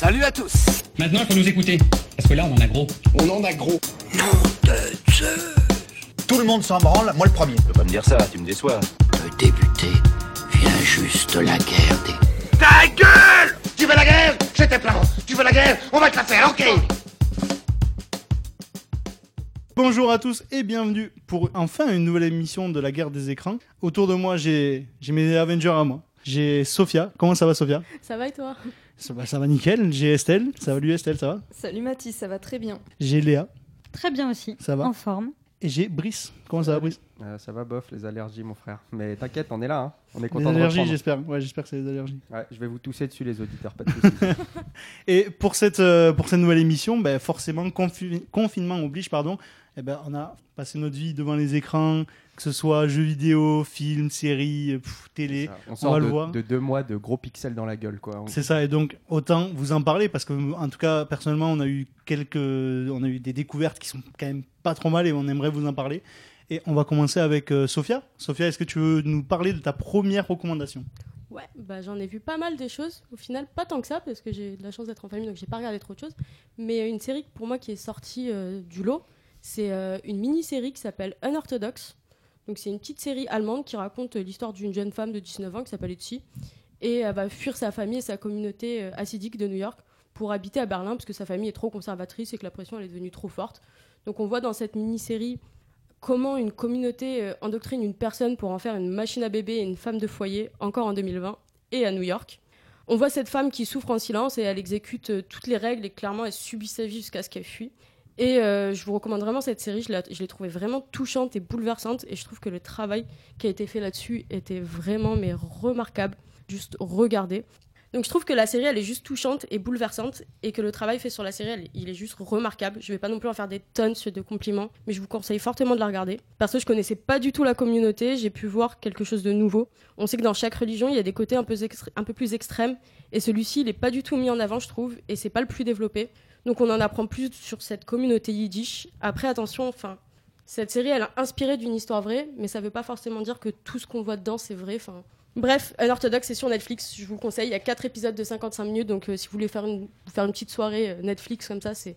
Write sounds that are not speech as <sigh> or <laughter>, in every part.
Salut à tous Maintenant, il faut nous écouter. Parce que là, on en a gros. On en a gros. Nom de Zeus Tout le monde s'en branle, moi le premier. Tu peux pas me dire ça, tu me déçois. Peut débuter, vient juste la guerre des... Ta gueule Tu veux la guerre? C'était plan. Tu veux la guerre? On va te la faire, ok? Bonjour à tous et bienvenue pour enfin une nouvelle émission de la guerre des écrans. Autour de moi, j'ai j'ai mes Avengers à moi. J'ai Sophia. Comment ça va, Sophia? Ça va et toi? Ça va, ça va nickel. J'ai Estelle. Ça va lui, Estelle, ça va Salut Mathis, ça va très bien. J'ai Léa. Très bien aussi. Ça va En forme. Et j'ai Brice. Comment ça va, Brice Euh, ça va bof, les allergies, mon frère. Mais t'inquiète, on est là. hein. On est content Les de allergies, j'espère. Ouais, j'espère que c'est les allergies. Ouais, je vais vous tousser dessus, les auditeurs, pas de soucis. <laughs> Et pour cette, euh, pour cette nouvelle émission, ben, forcément, confi- confinement oblige, pardon, eh ben, on a passé notre vie devant les écrans, que ce soit jeux vidéo, films, séries, euh, pff, télé. On on sort va de, le voir. de deux mois de gros pixels dans la gueule, quoi. On- C'est ça, et donc autant vous en parler parce que, en tout cas, personnellement, on a eu quelques, on a eu des découvertes qui sont quand même pas trop mal et on aimerait vous en parler. Et on va commencer avec euh, Sophia. Sophia, est-ce que tu veux nous parler de ta première recommandation? Ouais, bah j'en ai vu pas mal des choses. Au final, pas tant que ça, parce que j'ai de la chance d'être en famille, donc j'ai pas regardé trop de choses. Mais une série pour moi qui est sortie euh, du lot, c'est euh, une mini-série qui s'appelle Unorthodox. Donc c'est une petite série allemande qui raconte euh, l'histoire d'une jeune femme de 19 ans qui s'appelle Etsy. Et elle va fuir sa famille et sa communauté euh, assidique de New York pour habiter à Berlin parce que sa famille est trop conservatrice et que la pression elle est devenue trop forte. Donc on voit dans cette mini-série comment une communauté euh, endoctrine une personne pour en faire une machine à bébé et une femme de foyer, encore en 2020, et à New York. On voit cette femme qui souffre en silence et elle exécute toutes les règles et clairement elle subit sa vie jusqu'à ce qu'elle fuit. Et euh, je vous recommande vraiment cette série, je l'ai trouvée vraiment touchante et bouleversante et je trouve que le travail qui a été fait là-dessus était vraiment mais remarquable. Juste regardez. Donc je trouve que la série elle est juste touchante et bouleversante et que le travail fait sur la série elle- il est juste remarquable. Je vais pas non plus en faire des tonnes de compliments, mais je vous conseille fortement de la regarder. Parce que je connaissais pas du tout la communauté, j'ai pu voir quelque chose de nouveau. On sait que dans chaque religion il y a des côtés un peu, un peu plus extrêmes et celui-ci il est pas du tout mis en avant je trouve et c'est pas le plus développé. Donc on en apprend plus sur cette communauté yiddish. Après attention, enfin cette série elle a inspiré d'une histoire vraie, mais ça veut pas forcément dire que tout ce qu'on voit dedans c'est vrai. Enfin Bref, Unorthodox, c'est sur Netflix, je vous le conseille. Il y a 4 épisodes de 55 minutes, donc euh, si vous voulez faire une, faire une petite soirée euh, Netflix comme ça, c'est.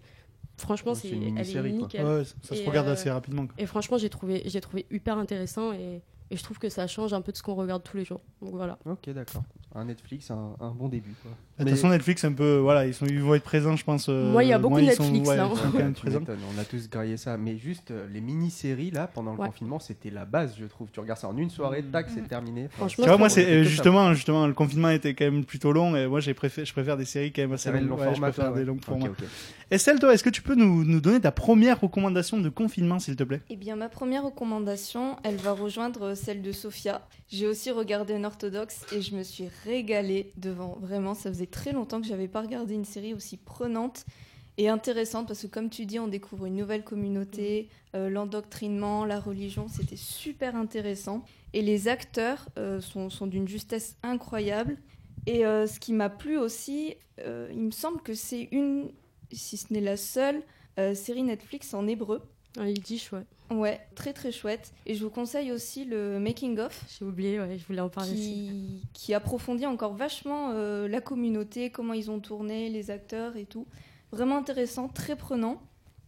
Franchement, C'est c'est, une elle est nickel. Ouais, ça se Et, regarde euh, assez rapidement. quoi. Et franchement, j'ai trouvé, j'ai trouvé hyper intéressant et, et je trouve que ça change un peu de ce qu'on regarde tous les jours. Donc voilà. Ok, d'accord. Un Netflix, un, un bon début, quoi. De toute façon, Netflix, un peu, voilà, ils, sont, ils vont être présents, je pense. euh, Moi, il y a beaucoup de sont- Netflix, ouais, là. ils sont quand même Tu présents. m'étonnes, on a tous graillé ça. Mais juste, euh, les mini-séries, là, pendant le Ouais. confinement, c'était la base, je trouve. Tu regardes ça en une soirée, tac, c'est terminé. Enfin, Franchement, Tu vois, moi, c'est euh, ça. justement, justement, le confinement était quand même plutôt long et moi, j'ai préféré, je préfère des séries quand même assez longues. long Ouais, je préfère des ouais. longs Ok, formats. ok. Estelle, toi, est-ce que tu peux nous, nous donner ta première recommandation de confinement, s'il te plaît? Eh bien, ma première recommandation, elle va rejoindre celle de Sophia. J'ai aussi regardé un orthodoxe et je me suis régalée devant. Vraiment, ça faisait très longtemps que j'avais pas regardé une série aussi prenante et intéressante parce que, comme tu dis, on découvre une nouvelle communauté, euh, l'endoctrinement, la religion, c'était super intéressant. Et les acteurs euh, sont, sont d'une justesse incroyable. Et euh, ce qui m'a plu aussi, euh, il me semble que c'est une, si ce n'est la seule, euh, série Netflix en hébreu. Un yiddish, ouais. Ouais, très très chouette. Et je vous conseille aussi le Making of J'ai oublié, ouais, je voulais en parler aussi. qui, qui approfondit encore vachement euh, la communauté, comment ils ont tourné, les acteurs et tout. Vraiment intéressant, très prenant.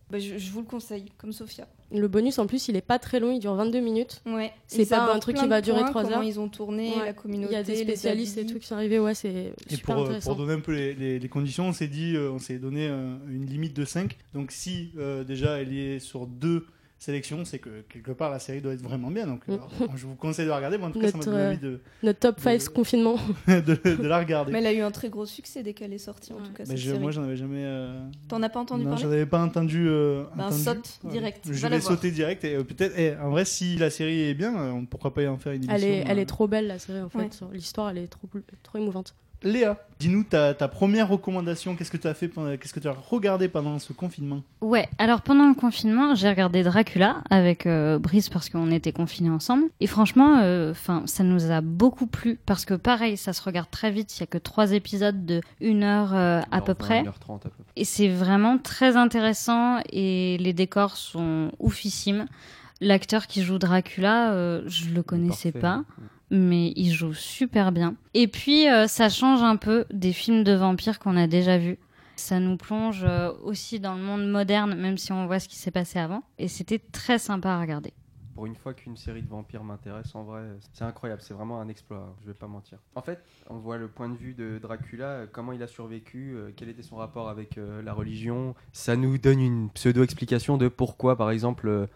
Bah, je, je vous le conseille, comme Sophia le bonus en plus il est pas très long, il dure 22 minutes. C'est pas un truc qui va durer 3 heures. Ils ont tourné la communauté. Il y a des spécialistes et tout qui sont arrivés. Ouais, c'est super pour, euh, intéressant. Pour donner un peu les, conditions, on s'est dit, euh, on s'est donné euh, une limite de 5. Donc si déjà elle est sur 2 sélection, c'est que quelque part la série doit être vraiment bien. Donc mm. euh, je vous conseille de la regarder. Bon, en tout cas, notre, ça m'a donné euh, envie de. Notre top 5 confinement. <laughs> De, la regarder. Mais elle a eu un très gros succès dès qu'elle est sortie, ouais. en tout cas. Cette je, série. Moi, j'en avais jamais. Euh, T'en as pas entendu non, parler J'en avais pas entendu. Euh, ben, direct. Je vais sauter direct. Et peut-être. En vrai, si la série est bien, pourquoi pas y en faire une émission Elle est, trop belle, la série, en fait. L'histoire, elle est trop, trop émouvante. Léa, dis-nous ta, ta première recommandation. Qu'est-ce que tu as fait Qu'est-ce que tu as regardé pendant ce confinement? Ouais, alors pendant le confinement, j'ai regardé Dracula avec euh, Brice parce qu'on était confinés ensemble. Et franchement, euh, 'fin, ça nous a beaucoup plu parce que pareil, ça se regarde très vite. Il y a que trois épisodes de une heure euh, à peu 1h20, près. 1h30 à peu près. Et c'est vraiment très intéressant et les décors sont oufissimes. L'acteur qui joue Dracula, euh, je le connaissais Parfait. pas. Mais il joue super bien. Et puis, euh, ça change un peu des films de vampires qu'on a déjà vus. Ça nous plonge euh, aussi dans le monde moderne, même si on voit ce qui s'est passé avant. Et c'était très sympa à regarder. Pour une fois qu'une série de vampires m'intéresse, en vrai, c'est incroyable. C'est vraiment un exploit, je vais pas mentir. En fait, on voit le point de vue de Dracula, euh, comment il a survécu, quel était son rapport avec la religion. Ça nous donne une pseudo-explication de pourquoi, par exemple,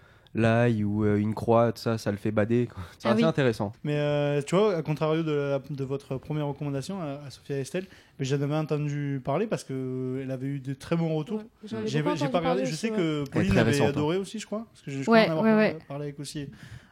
l'ail ou euh, une croix, tout ça, ça le fait bader. C'est Ah assez oui. intéressant. Mais euh, tu vois, à contrario de, la- de votre première recommandation à, à Sophia Estelle, j'en avais entendu parler parce qu'elle avait eu de très bons retours. Ouais, J'ai pas regardé, je sais que Pauline avait hein. adoré aussi, je crois. Parce que je, je Ouais, crois en avoir ouais, parlé, ouais. parlé avec aussi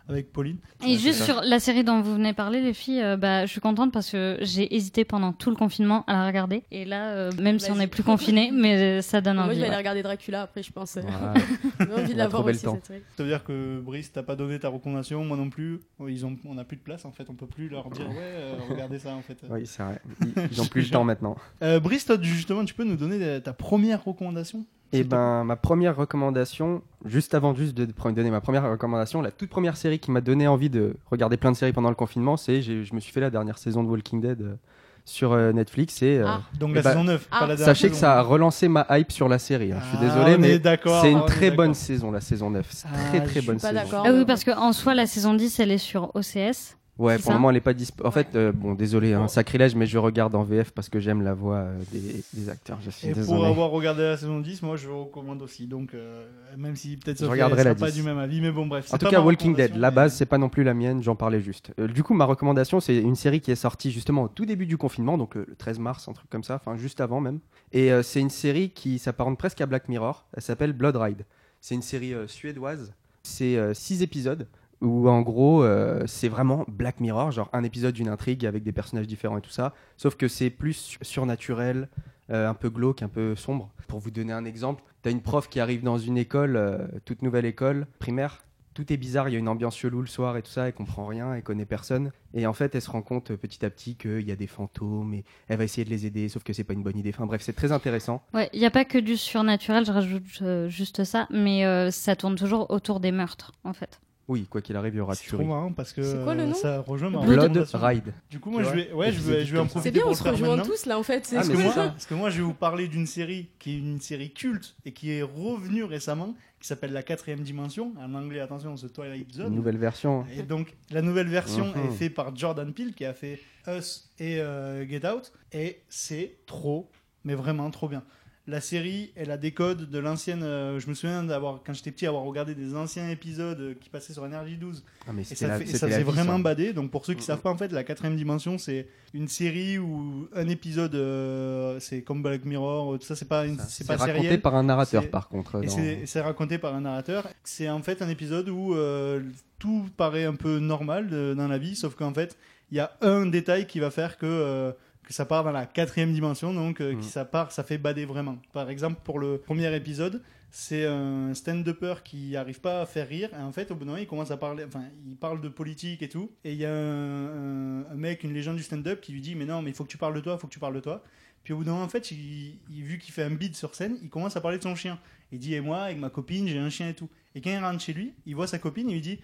avec Pauline. Et juste sur la série dont vous venez parler, les filles, euh, bah, je suis contente parce que j'ai hésité pendant tout le confinement à la regarder. Et là, euh, même si on Vas-y. n'est plus confiné, <laughs> mais euh, ça donne Moi, je envie. vais aller regarder Dracula après, je pense. Voilà. <laughs> J'ai envie de On la a voir aussi, cette série. Ça veut dire que Brice, t'as pas donné ta recommandation, moi non plus. Ils ont, on n'a plus de place en fait, on peut plus leur dire ouais, euh, regardez ça en fait. Oui, c'est vrai. Ils- Ils ont plus le <laughs> temps maintenant. Euh, Brice, toi justement, tu peux nous donner ta première recommandation? Et te ben, ma première recommandation, juste avant juste de donner ma première recommandation, la toute première série qui m'a donné envie de regarder plein de séries pendant le confinement, c'est j'ai- je me suis fait la dernière saison de Walking Dead euh, sur euh, Netflix et euh, Ah. Donc Eh la bah, saison 9, ah. pas la dernière sachez que ça a relancé ma hype sur la série. hein. Je suis Ah, désolé, mais c'est une est très bonne saison, la saison 9. C'est Ah, très je très suis bonne pas saison. d'accord. Ah oui, parce qu'en soi, la saison 10, elle est sur OCS. Ouais, pour le moment, elle est pas dispo. En fait, euh, bon, désolé, un sacrilège, mais je regarde en VF parce que j'aime la voix euh, des, des acteurs. Je suis Et désolé. pour avoir regardé la saison 10, moi je recommande aussi. Donc, euh, même si peut-être Je Sophia regarderai sera la pas 10. du même avis, mais bon, bref. En tout pas cas, Walking Dead, la base, c'est pas non plus la mienne, j'en parlais juste. Euh, du coup, ma recommandation, c'est une série qui est sortie justement au tout début du confinement, donc euh, le 13 mars, un truc comme ça, enfin juste avant même. Et euh, c'est une série qui s'apparente presque à Black Mirror. Elle s'appelle Blood Ride. C'est une série euh, suédoise. C'est 6 épisodes où en gros, euh, c'est vraiment Black Mirror, genre un épisode d'une intrigue avec des personnages différents et tout ça. Sauf que c'est plus su- surnaturel, euh, un peu glauque, un peu sombre. Pour vous donner un exemple, t'as une prof qui arrive dans une école, euh, toute nouvelle école primaire. Tout est bizarre, il y a une ambiance chelou le soir et tout ça, elle comprend rien, elle connaît personne. Et en fait, elle se rend compte petit à petit qu'il y a des fantômes et elle va essayer de les aider, sauf que c'est pas une bonne idée. Enfin bref, c'est très intéressant. Ouais, il n'y a pas que du surnaturel, je rajoute juste ça, mais ça tourne toujours autour des meurtres, en fait. Oui, quoi qu'il arrive, il y aura C'est trop marrant parce que C'est quoi le euh, nom ça rejoint ma Blood recommandation. Ride. Du coup, moi Tu je vois vais, ouais, je vais, je vais en profiter C'est bien, pour on le se faire rejoint maintenant. tous là en fait. c'est Ah, Parce mais que, moi, ça. parce que moi, je vais vous parler d'une série qui est une série culte et qui est revenue récemment, qui s'appelle La quatrième dimension. En anglais, attention, The Twilight Zone. Une nouvelle version. Et donc, la nouvelle version Mhm. est faite par Jordan Peele, qui a fait Us et euh, Get Out. Et c'est trop, mais vraiment trop bien. La série, elle a des codes de l'ancienne. euh, je me souviens d'avoir, quand j'étais petit, avoir regardé des anciens épisodes euh, qui passaient sur Energy 12. Ah, mais Et ça, la- fait- et c'était ça faisait vie, vraiment ça. badé. Donc, pour ceux qui Mhm. savent pas, en fait, la quatrième dimension, c'est une série où un épisode, euh, c'est comme Black Mirror, tout ça, c'est pas, une- Ça, c'est pas raconté sériel. par un narrateur, par contre. Et dans- c'est- et c'est raconté par un narrateur. C'est en fait un épisode où euh, tout paraît un peu normal de- dans la vie, sauf qu'en fait, il y a un détail qui va faire que, euh, que ça part dans la quatrième dimension, donc euh, Mm. qui ça part, ça fait bader vraiment. Par exemple, pour le premier épisode, c'est un stand-upper qui arrive pas à faire rire, et en fait, au bout d'un moment, il commence à parler, enfin, il parle de politique et tout, et il y a un, mec, une légende du stand-up, qui lui dit, mais non, mais il faut que tu parles de toi, il faut que tu parles de toi. Puis au bout d'un moment, en fait, il, il- vu qu'il fait un bid sur scène, il commence à parler de son chien. Il dit, et moi, avec ma copine, j'ai un chien et tout. Et quand il rentre chez lui, il voit sa copine, il lui dit,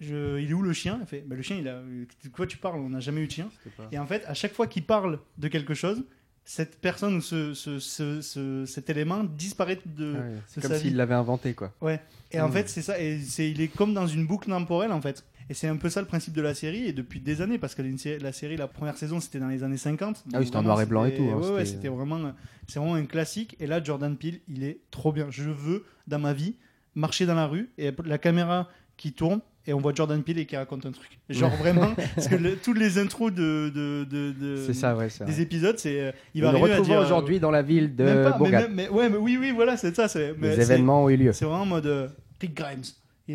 je, il est où le chien? Il fait, ben, le chien, il a, de quoi tu parles? On n'a jamais eu de chien. Et en fait, à chaque fois qu'il parle de quelque chose, cette personne ou ce, ce- ce- ce- cet élément disparaît de, Ah ouais, C'est comme s'il l'avait inventé, quoi. Et en Mm. fait, c'est ça. Et c'est, il est comme dans une boucle temporelle, en fait. Et c'est un peu ça le principe de la série, et depuis des années, parce que la série- la première saison, c'était dans les années 50. Ah oui, c'était en noir et blanc et tout, hein, ouais, ouais, c'était- c'était vraiment, c'est vraiment un classique. Et là, Jordan Peele, il est trop bien. Je veux, dans ma vie, marcher dans la rue, et la caméra qui tourne, et on voit Jordan Peele et qui raconte un truc. Genre vraiment, <laughs> parce que le- toutes les intros de, de, de, de- C'est ça, ouais. des vrai. épisodes, c'est, euh, il va nous arriver à dire. aujourd'hui dans la ville de même pas, mais, Bourgade. même- mais- ouais, mais oui, oui, voilà, c'est ça. C'est, mais Les événements ont eu lieu. c'est vraiment en mode euh, Rick Grimes.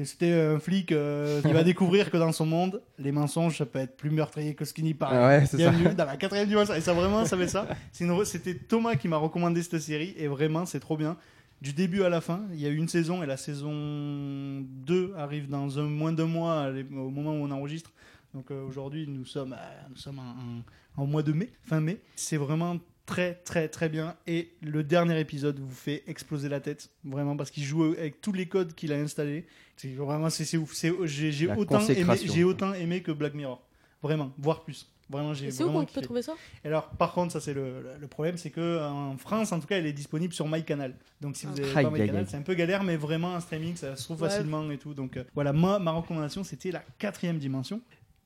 C'était un flic euh, qui va <laughs> découvrir que dans son monde, les mensonges, ça peut être plus meurtrier que ce qui n'y paraît. Ouais, c'est ça. Bienvenue dans la quatrième dimension. Et ça, vraiment, ça fait ça. C'était Thomas qui m'a recommandé cette série. Et vraiment, c'est trop bien. Du début à la fin, il y a eu une saison. Et la saison 2 arrive dans un, moins d'un mois au moment où on enregistre. Donc euh, aujourd'hui, nous sommes, à- nous sommes en, en- en mois de mai, fin mai. C'est vraiment très très très bien et le dernier épisode vous fait exploser la tête vraiment parce qu'il joue avec tous les codes qu'il a installés c'est vraiment c'est ouf j'ai autant aimé j'ai autant aimé que Black Mirror Vraiment, voire plus. Vraiment, j'ai c'est où qu'on peut trouver ça? Et Alors, par contre, ça c'est le, problème, c'est que en France, en tout cas, elle est disponible sur MyCanal. Donc, si vous avez Aïe, pas MyCanal, c'est un peu galère, mais vraiment un streaming, ça se trouve Ouais. facilement et tout. Donc, euh, voilà, moi, ma recommandation, c'était la quatrième dimension.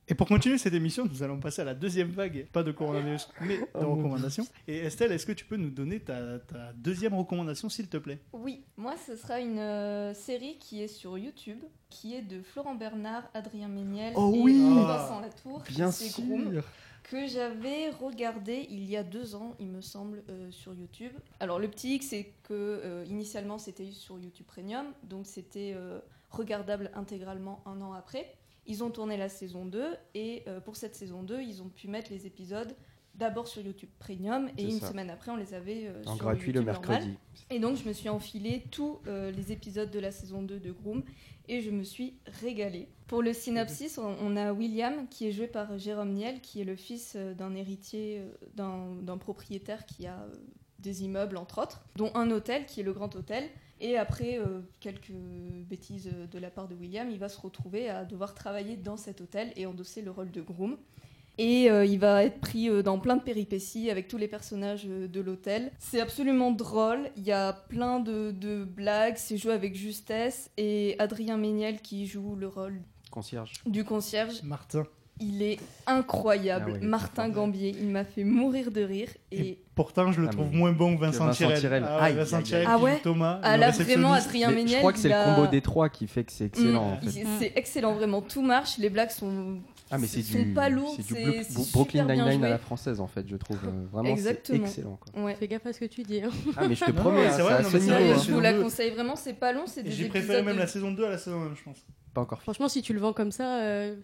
Et pour continuer cette émission, nous allons passer à la deuxième vague, pas de coronavirus, mais de Oh recommandations. Et Estelle, est-ce que tu peux nous donner ta, ta deuxième recommandation, s'il te plaît? Oui, moi ce sera une euh, série qui est sur YouTube, qui est de Florent Bernard, Adrien Méniel Oh et oui Vincent Latour. Bien c'est Groom, sûr. que j'avais regardé il y a deux ans, il me semble, euh, sur YouTube. Alors le petit X, c'est que euh, initialement c'était sur YouTube Premium, donc c'était euh, regardable intégralement un an après. Ils ont tourné la saison 2 et euh, pour cette saison 2, ils ont pu mettre les épisodes d'abord sur YouTube Premium et une ça. semaine après, on les avait euh, En sur gratuit le normal. mercredi. Et donc, je me suis enfilé tous euh, les épisodes de la saison 2 de Groom et je me suis régalée. Pour le synopsis, on, on a William qui est joué par Jérôme Niel, qui est le fils euh, d'un héritier, d'un propriétaire qui a des immeubles, entre autres, dont un hôtel qui est le Grand Hôtel. Et après euh, quelques bêtises de la part de William, il va se retrouver à devoir travailler dans cet hôtel et endosser le rôle de groom. Et euh, il va être pris euh, dans plein de péripéties avec tous les personnages euh, de l'hôtel. C'est absolument drôle, il y a plein de, de blagues, c'est joué avec justesse. Et Adrien Méniel qui joue le rôle Concierge. du concierge, Martin. Il est incroyable. Ah est Martin. Gambier, il m'a fait mourir de rire. Et, Et pourtant, je le Ah, trouve moins bon que Vincent, Vincent Tirel. Ah, Vincent Tirel Ah ouais Thomas. Ah là, vraiment. Adrien Méniel. je crois que c'est il le a- combo des trois qui fait que c'est excellent. Mm, en fait. C'est excellent, vraiment. Tout marche, les blagues sont. Ah, mais c'est du, pas lourdes, c'est du Brooklyn Nine-Nine à la française, en fait, je trouve. Euh, Vraiment, c'est Exactement. excellent. Quoi. Ouais. Fais gaffe à ce que tu dis. hein. Ah, mais je te promets, ouais, hein, c'est c'est vrai, hein. je vous la conseille vraiment, c'est pas long, J'ai préféré même la saison 2 à la saison 1, je pense. Pas encore fini. Franchement, si tu le vends comme ça, euh,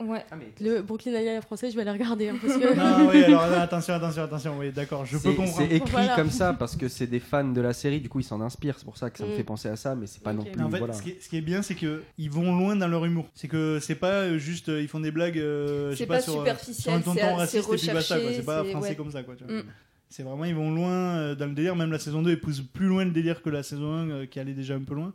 Ouais. Ah, mais le Brooklyn Nine-Nine français, je vais aller regarder. hein, parce que... Non, <laughs> oui, alors là, attention, attention, attention. Oui, d'accord, je peux C'est- comprendre. C'est écrit Voilà. comme ça parce que c'est des fans de la série, du coup ils s'en inspirent. C'est pour ça que ça me Mm. fait penser à ça, mais c'est pas non plus. Mais en fait, voilà. ce, qui est, ce qui est bien, c'est que ils vont loin dans leur humour. C'est que c'est pas euh, juste, euh, ils font des blagues, euh, je sais C'est pas, pas sur, euh, superficiel, sur un c'est tonton c'est raciste et puis basta, quoi. recherché. C'est pas français ouais. comme ça, quoi. tu vois. Mm. C'est vraiment, ils vont loin dans le délire. Même la saison 2 épouse plus loin le délire que la saison 1 euh, qui allait déjà un peu loin.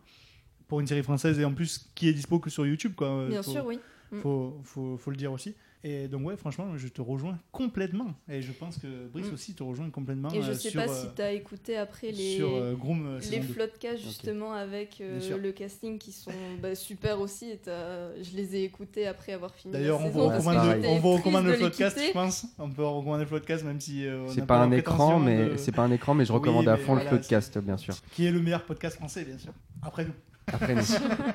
Pour une série française et en plus qui est dispo que sur YouTube, quoi. Bien faut- sûr, oui. Mm. Faut, faut, faut le dire aussi. Et donc, ouais, franchement, je te rejoins complètement. Et je pense que Brice Mm. aussi te rejoint complètement. Et je euh, sais sur, pas euh, si t'as écouté après les. sur euh, Groom les saison 2. floodcasts justement avec euh, le casting qui sont bah, super aussi et je les ai écoutés après avoir fini D'ailleurs, on vous recommande, pareil. on vous recommande le quitter. je pense. On peut recommander le podcast, même si euh, C'est pas un écran, mais de- c'est pas un écran, mais je Oui, recommande à fond voilà, le podcast, bien sûr. Qui est le meilleur podcast français, bien sûr. Après nous. Après.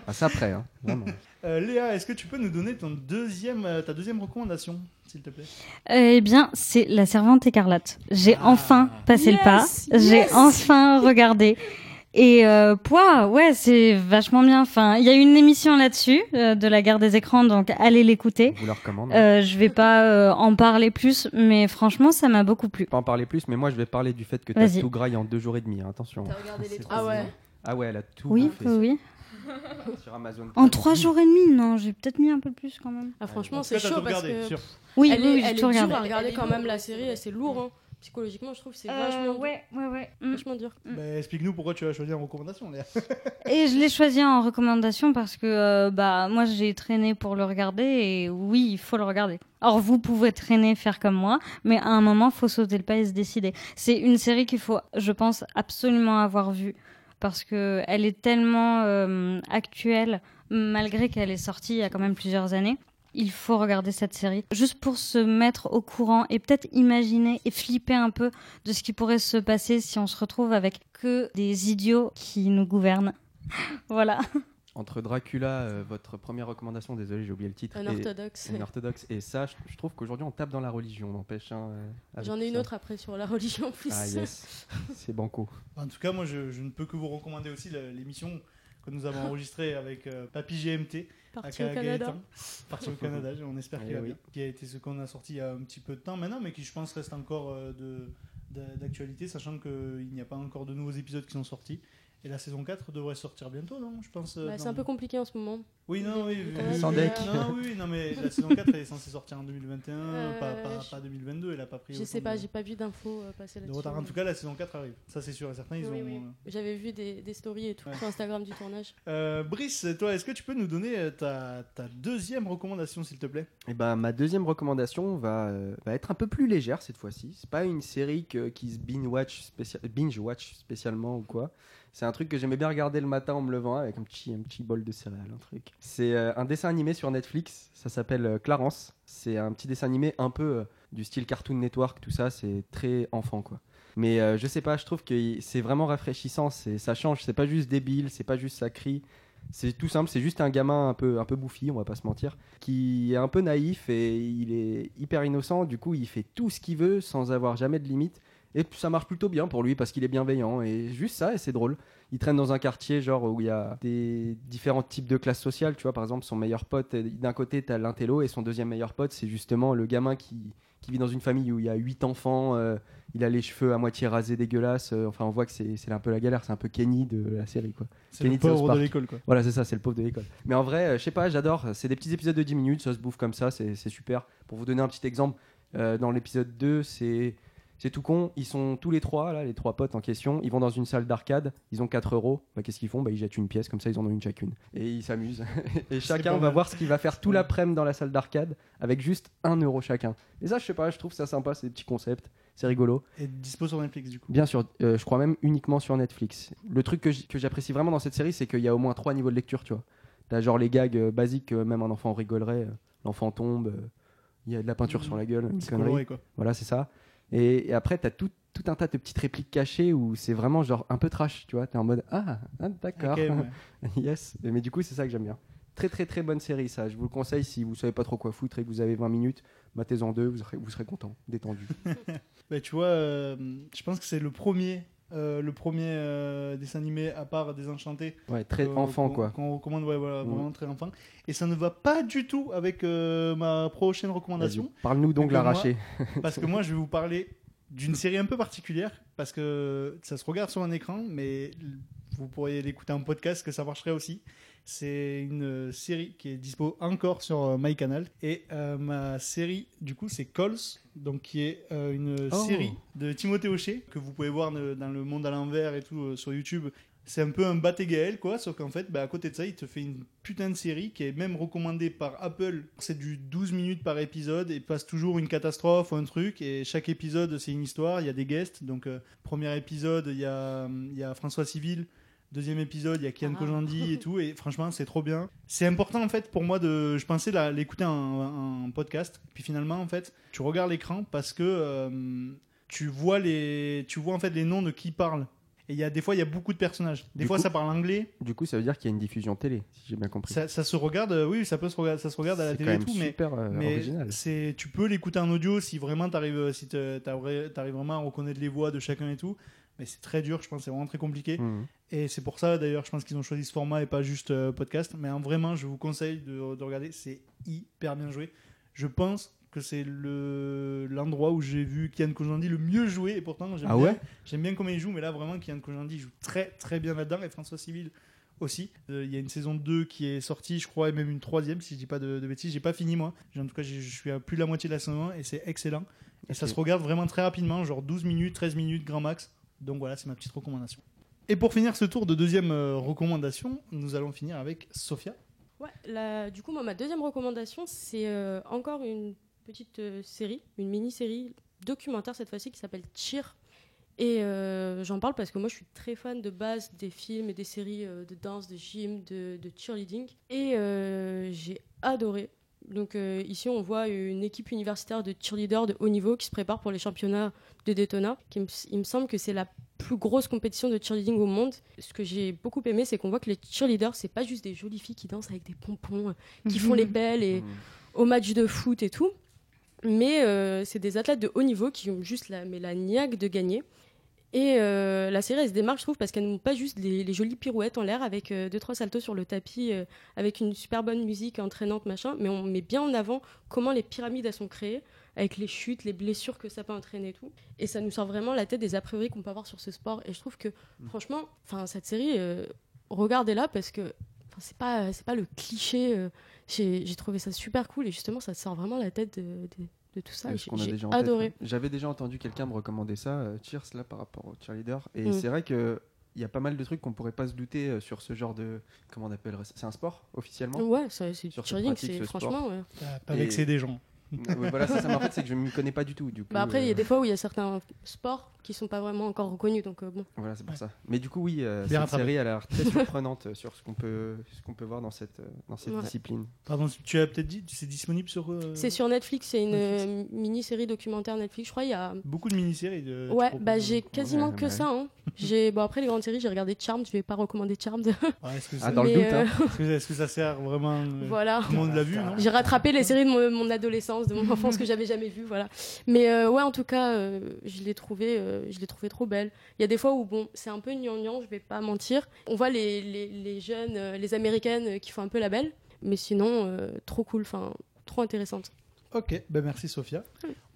Ah, ça après, hein, vraiment. Euh, Léa, est-ce que tu peux nous donner ton deuxième, euh, ta deuxième recommandation, s'il te plaît? Eh bien, c'est La Servante écarlate. J'ai Ah. enfin passé le pas. Yes, J'ai enfin regardé. Et euh, pouah, ouais, c'est vachement bien. Enfin, il y a une émission là-dessus euh, de la guerre des écrans, donc allez l'écouter. Vous le recommande. Euh, je vais pas euh, en parler plus, mais franchement, ça m'a beaucoup plu. pas en parler plus, mais moi je vais parler du fait que t'as tout graille en deux jours et demi. hein, Attention. T'as regardé les C'est trois Ah ouais. Ah ouais, elle a tout Oui, fait oui, oui. <laughs> sur Amazon. En trois jours et demi, non, j'ai peut-être mis un peu plus quand même. Ah, En franchement, c'est chaud parce regardé, que sûr. Oui, elle oui, est, elle tout est dure regardé. à regarder quand même la série, c'est lourd. hein. Psychologiquement, je trouve que c'est Euh, vachement, ouais, ouais, ouais. Mm. vachement dur. Bah, Explique-nous pourquoi tu as choisi en recommandation, Léa. <laughs> Et je l'ai choisi en recommandation parce que euh, bah moi j'ai traîné pour le regarder et oui il faut le regarder. Alors vous pouvez traîner faire comme moi, mais à un moment faut sauter le pas et se décider. C'est une série qu'il faut, je pense, absolument avoir vue parce que elle est tellement euh, actuelle malgré qu'elle est sortie il y a quand même plusieurs années. Il faut regarder cette série juste pour se mettre au courant et peut-être imaginer et flipper un peu de ce qui pourrait se passer si on se retrouve avec que des idiots qui nous gouvernent. <laughs> voilà. Entre Dracula, euh, votre première recommandation, désolé j'ai oublié le titre, Un et- orthodoxe. un orthodoxe, et ça, je, je trouve qu'aujourd'hui on tape dans la religion, n'empêche. hein, euh, J'en ai une ça. autre après sur la religion en plus. Ah <laughs> yes, c'est banco. En tout cas, moi, je, je ne peux que vous recommander aussi l'émission que nous avons enregistrée <laughs> avec euh, Papy GMT. Parti au Canada. Parti au Canada, on espère qu'il Eh va oui. bien. Qui a été ce qu'on a sorti il y a un petit peu de temps maintenant, mais qui, je pense, reste encore euh, de- d'actualité, sachant qu'il n'y a pas encore de nouveaux épisodes qui sont sortis. Et la saison 4 devrait sortir bientôt, non Je pense. euh, Bah, c'est un peu compliqué en ce moment. Oui, non, oui. Sans a- deck. Non, oui, non, mais la saison 4 elle est censée sortir en 2021, Euh, <laughs> pas, pas, je- pas 2022, elle a pas pris. Je sais pas, de- j'ai pas vu d'infos euh, passer de là-dessus. retard. En tout cas, la saison 4 arrive. Ça, c'est sûr et certain. Ils Oui, ont. oui. J'avais vu des, des stories et tout Ouais. sur Instagram du tournage. Euh, Brice, toi, est-ce que tu peux nous donner euh, ta, ta deuxième recommandation, s'il te plaît? Et ben, ma deuxième recommandation va, euh, va être un peu plus légère cette fois-ci. C'est pas une série que- qui se spécial- binge-watch spécialement ou quoi. C'est un truc que j'aimais bien regarder le matin en me levant avec un petit, bol de céréales, un truc. C'est euh, un dessin animé sur Netflix, ça s'appelle euh, Clarence. C'est un petit dessin animé un peu euh, du style Cartoon Network, tout ça, c'est très enfant quoi. Mais je sais pas, je trouve que c'est vraiment rafraîchissant, ça change, c'est pas juste débile, c'est pas juste ça crie. C'est tout simple, c'est juste un gamin un peu, un peu bouffi, on va pas se mentir, qui est un peu naïf et il est hyper innocent. Du coup, il fait tout ce qu'il veut sans avoir jamais de limite. Et ça marche plutôt bien pour lui parce qu'il est bienveillant. Et juste ça, et c'est drôle. Il traîne dans un quartier genre où il y a des différents types de classes sociales. Tu vois, par exemple, son meilleur pote, euh, d'un côté, t'as l'intello et son deuxième meilleur pote, c'est justement le gamin qui, qui vit dans une famille où il y a huit enfants. euh, il a les cheveux à moitié rasés, dégueulasses. euh, enfin, on voit que c'est un peu la galère. C'est un peu Kenny de la série, quoi. C'est le pauvre de l'école, quoi. Voilà, c'est ça, c'est le pauvre de l'école. Mais en vrai, euh, je sais pas, j'adore. C'est des petits épisodes de 10 minutes, ça se bouffe comme ça, c'est c'est super. Pour vous donner un petit exemple, dans l'épisode 2, c'est. C'est tout con, ils sont tous les trois, là, les trois potes en question, ils vont dans une salle d'arcade, ils ont 4 euros, bah, qu'est-ce qu'ils font? Bah, Ils jettent une pièce, comme ça ils en ont une chacune. Et ils s'amusent. <laughs> et chacun va voir ce qu'il va faire tout l'après-midi dans la salle d'arcade, avec juste 1 euro chacun. Et ça, je sais pas, je trouve ça sympa, c'est des petits concepts, c'est rigolo. Et dispo sur Netflix, du coup. Bien sûr, euh, je crois même uniquement sur Netflix. Le truc que j'apprécie vraiment dans cette série, c'est qu'il y a au moins trois niveaux de lecture, tu vois. T'as genre les gags euh, basiques que même un enfant rigolerait. euh, L'enfant tombe, il y a de la peinture sur la gueule, une C'est connerie. coloré, quoi. Voilà, c'est ça. Et, et après, t'as tout, tout un tas de petites répliques cachées où c'est vraiment genre un peu trash, tu vois. T'es en mode Ah, ah, d'accord. Ouais. <laughs> yes. Mais, mais du coup, c'est ça que j'aime bien. Très, très, très bonne série, ça. Je vous le conseille si vous savez pas trop quoi foutre et que vous avez 20 minutes. Matez-en deux, vous serez, vous serez content, détendu. <laughs> Bah, tu vois, euh, je pense que c'est le premier, euh, le premier euh, dessin animé à part Désenchanté. Ouais, très euh, enfant, quoi. Qu'on recommande, ouais, voilà, vraiment très enfant. Et ça ne va pas du tout avec ma prochaine recommandation. Parle-nous donc l'arraché. <laughs> parce que moi, je vais vous parler d'une série un peu particulière, parce que ça se regarde sur un écran, mais vous pourriez l'écouter en podcast, que ça marcherait aussi. C'est une euh, série qui est dispo encore sur euh, MyCanal. Et euh, ma série, du coup, c'est Calls, donc qui est euh, une Oh. série de Timothée Hochet, que vous pouvez voir dans le monde à l'envers et tout euh, sur YouTube. C'est un peu un Bat Gaël, quoi, sauf qu'en fait, bah, à côté de ça, il te fait une putain de série qui est même recommandée par Apple. C'est du 12 minutes par épisode et passe toujours une catastrophe ou un truc. Et chaque épisode, c'est une histoire. Il y a des guests. Donc, premier épisode, il y a, il y a François Civil. Deuxième épisode, il y a Kian Ah. Kojandi et tout. Et franchement, c'est trop bien. C'est important, en fait, pour moi, de. Je pensais l'écouter en, en podcast. Puis finalement, en fait, tu regardes l'écran parce que euh, tu vois les. Tu vois, en fait, les noms de qui parle. Et il y a, des fois, il y a beaucoup de personnages. Des Du fois, coup- ça parle anglais. Du coup, ça veut dire qu'il y a une diffusion télé, si j'ai bien compris. Ça, ça se regarde, euh, oui, ça peut se regarder, ça se regarde à la télé et quand tout, mais, super euh, mais c'est, tu peux l'écouter en audio si vraiment t'arrives, si t'arrives vraiment à reconnaître les voix de chacun et tout. Mais c'est très dur, je pense, c'est vraiment très compliqué. Mhm. Et c'est pour ça, d'ailleurs, je pense qu'ils ont choisi ce format et pas juste euh, podcast. Mais en vraiment, je vous conseille de, de regarder, c'est hyper bien joué. Je pense que c'est le, l'endroit où j'ai vu Kian Kojandi le mieux jouer. Et pourtant, j'aime Ah bien, ouais? j'aime bien comment il joue, mais là, vraiment, Kian Kojandi joue très très bien là-dedans. Et François Civil aussi. Euh, Il y a une saison 2 qui est sortie, je crois, et même une troisième, si je dis pas de, de bêtises. J'ai pas fini, moi. En tout cas, je suis à plus de la moitié de la saison 1 et c'est excellent. Et ça se regarde vraiment très rapidement, genre 12 minutes, 13 minutes, grand max. Donc voilà, c'est ma petite recommandation. Et pour finir ce tour de deuxième euh, recommandation, nous allons finir avec Sophia. Ouais, du coup, moi, ma deuxième recommandation, c'est euh, encore une petite euh, série, une mini-série documentaire cette fois-ci qui s'appelle Cheer. Et j'en parle parce que moi, je suis très fan de base des films et des séries de danse, de gym, de, cheerleading. Et j'ai adoré. Donc euh, ici, on voit une équipe universitaire de cheerleaders de haut niveau qui se prépare pour les championnats de Daytona. Qui il me semble que c'est la plus grosse compétition de cheerleading au monde. Ce que j'ai beaucoup aimé, c'est qu'on voit que les cheerleaders, c'est pas juste des jolies filles qui dansent avec des pompons, euh, qui font les <laughs> belles et au match de foot et tout. Mais euh, c'est des athlètes de haut niveau qui ont juste la, mais la niaque de gagner. Et euh, la série, elle se démarque, je trouve, parce qu'elle ne montre pas juste les, les jolies pirouettes en l'air avec euh, deux, trois saltos sur le tapis, euh, avec une super bonne musique entraînante, machin, mais on met bien en avant comment les pyramides, elles sont créées, avec les chutes, les blessures que ça peut entraîner et tout. Et ça nous sort vraiment la tête des a priori qu'on peut avoir sur ce sport. Et je trouve que, Mm. franchement, cette série, euh, regardez-la parce que c'est pas, c'est pas le cliché. j'ai j'ai trouvé ça super cool et justement, ça sort vraiment la tête de, de- de tout ça. J'ai adoré. J'avais déjà entendu quelqu'un me recommander ça, euh, Cheers, là, par rapport au cheerleader. Et Mm. c'est vrai que il y a pas mal de trucs qu'on pourrait pas se douter euh, sur ce genre de. Comment on appellerait ça C'est un sport, officiellement? Ouais, ça- c'est du cheerleading, pratique, c'est franchement. ouais. Pas vexer des gens. Ouais, Voilà, ça. Mais en fait, c'est que je m'y connais pas du tout. Du coup, Bah après, il y a euh, des fois où il y a certains sports qui sont pas vraiment encore reconnus, donc euh, bon. Voilà, c'est pour ça. Mais du coup, oui, euh, cette série elle a l'air très surprenante euh, sur ce qu'on peut, ce qu'on peut voir dans cette, euh, dans cette Ouais. discipline. Pardon, tu as peut-être dit, c'est disponible sur. euh, C'est sur Netflix, c'est une Netflix. mini-série documentaire Netflix. Je crois il y a. Beaucoup de mini-séries. de- Ouais, bah j'ai quasiment Ouais, que ouais. ça. Hein. J'ai bon après les grandes séries, j'ai regardé Charmed. Je vais pas recommander Charmed. <laughs> Est-ce que Ah, ça- dans le Mais, doute, euh, hein. est-ce que, ça sert vraiment <laughs> voilà. Tout le monde l'a vu, non J'ai rattrapé les séries de mon, mon adolescence, de mon <laughs> enfance que j'avais jamais vues, voilà. Mais euh, ouais, en tout cas, euh, je l'ai trouvé, euh, je l'ai trouvé trop belle. Il y a des fois où bon, c'est un peu gnangnan, je vais pas mentir. On voit les, les, les jeunes, euh, les américaines euh, qui font un peu la belle, mais sinon euh, trop cool, enfin trop intéressante. Ok, ben merci Sophia.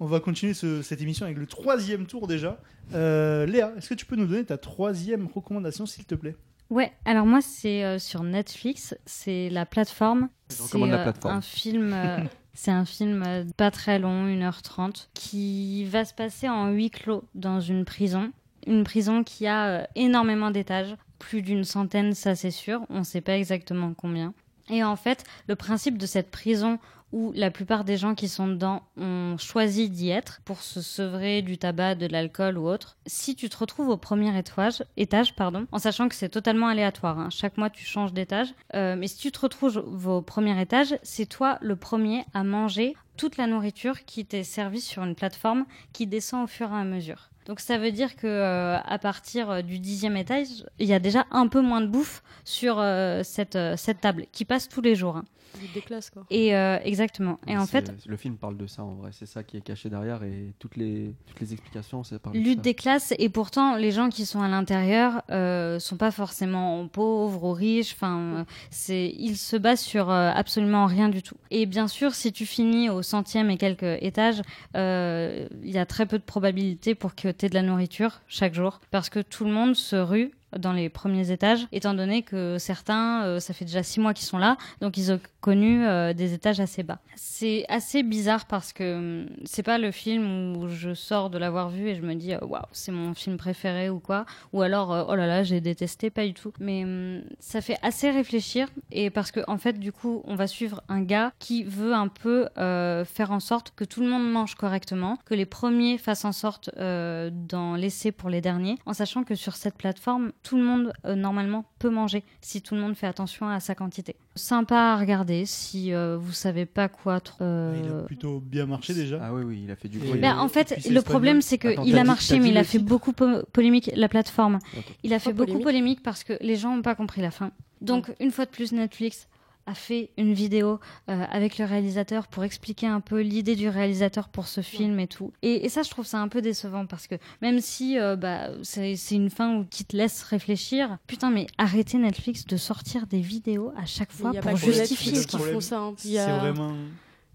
On va continuer ce- cette émission avec le troisième tour déjà. Euh, Léa, est-ce que tu peux nous donner ta troisième recommandation, s'il te plaît? Ouais, alors moi c'est euh, sur Netflix, c'est la plateforme. C'est recommande la euh, plateforme. un film, euh, <laughs> c'est un film euh, pas très long, 1h30, qui va se passer en huis clos dans une prison. Une prison qui a euh, énormément d'étages, plus d'une centaine, ça c'est sûr, on ne sait pas exactement combien. Et en fait, le principe de cette prison où la plupart des gens qui sont dedans ont choisi d'y être pour se sevrer du tabac, de l'alcool ou autre. Si tu te retrouves au premier étage, étage pardon, en sachant que c'est totalement aléatoire, hein, chaque mois tu changes d'étage, euh, mais si tu te retrouves au premier étage, c'est toi le premier à manger toute la nourriture qui t'est servie sur une plateforme qui descend au fur et à mesure. Donc ça veut dire que euh, à partir euh, du dixième étage, il y a déjà un peu moins de bouffe sur cette, cette table qui passe tous les jours. hein. Lutte des classes quoi. Et euh, exactement. Et en C'est- fait, le film parle de ça en vrai. C'est ça qui est caché derrière et toutes les, toutes les explications, parle de lutte ça. des classes et pourtant les gens qui sont à l'intérieur euh, sont pas forcément pauvres ou riches enfin c'est ils se basent sur euh, absolument rien du tout et bien sûr si tu finis au centième et quelques étages euh, il y a très peu de probabilité pour que tu aies de la nourriture chaque jour parce que tout le monde se rue dans les premiers étages, étant donné que certains, euh, ça fait déjà six mois qu'ils sont là, donc ils ont connu euh, des étages assez bas. C'est assez bizarre parce que hum, c'est pas le film où je sors de l'avoir vu et je me dis euh, waouh, c'est mon film préféré ou quoi, ou alors oh là là, j'ai détesté, pas du tout. Mais hum, ça fait assez réfléchir et parce que en fait, du coup, on va suivre un gars qui veut un peu faire en sorte que tout le monde mange correctement, que les premiers fassent en sorte d'en laisser pour les derniers, en sachant que sur cette plateforme, tout le monde euh, normalement peut manger si tout le monde fait attention à sa quantité. Sympa à regarder si euh, vous savez pas quoi trop. euh, Il a plutôt bien marché déjà. Ah oui, oui, il a fait du Et- bruit. ben, en fait, le problème, c'est Attends, qu'il t'as a marché, mais il a fait beaucoup po- polémique, la plateforme. Il a fait beaucoup polémique parce que les gens n'ont pas compris la fin. Donc, une fois de plus, Netflix a fait une vidéo euh, avec le réalisateur pour expliquer un peu l'idée du réalisateur pour ce film et tout. Et, et ça, je trouve ça un peu décevant parce que même si euh, bah, c'est une fin où qui te laisse réfléchir, putain, mais arrêtez Netflix de sortir des vidéos à chaque fois pour justifier. Netflix le qui quoi. problème, font ça. hein. Il y C'est a- vraiment.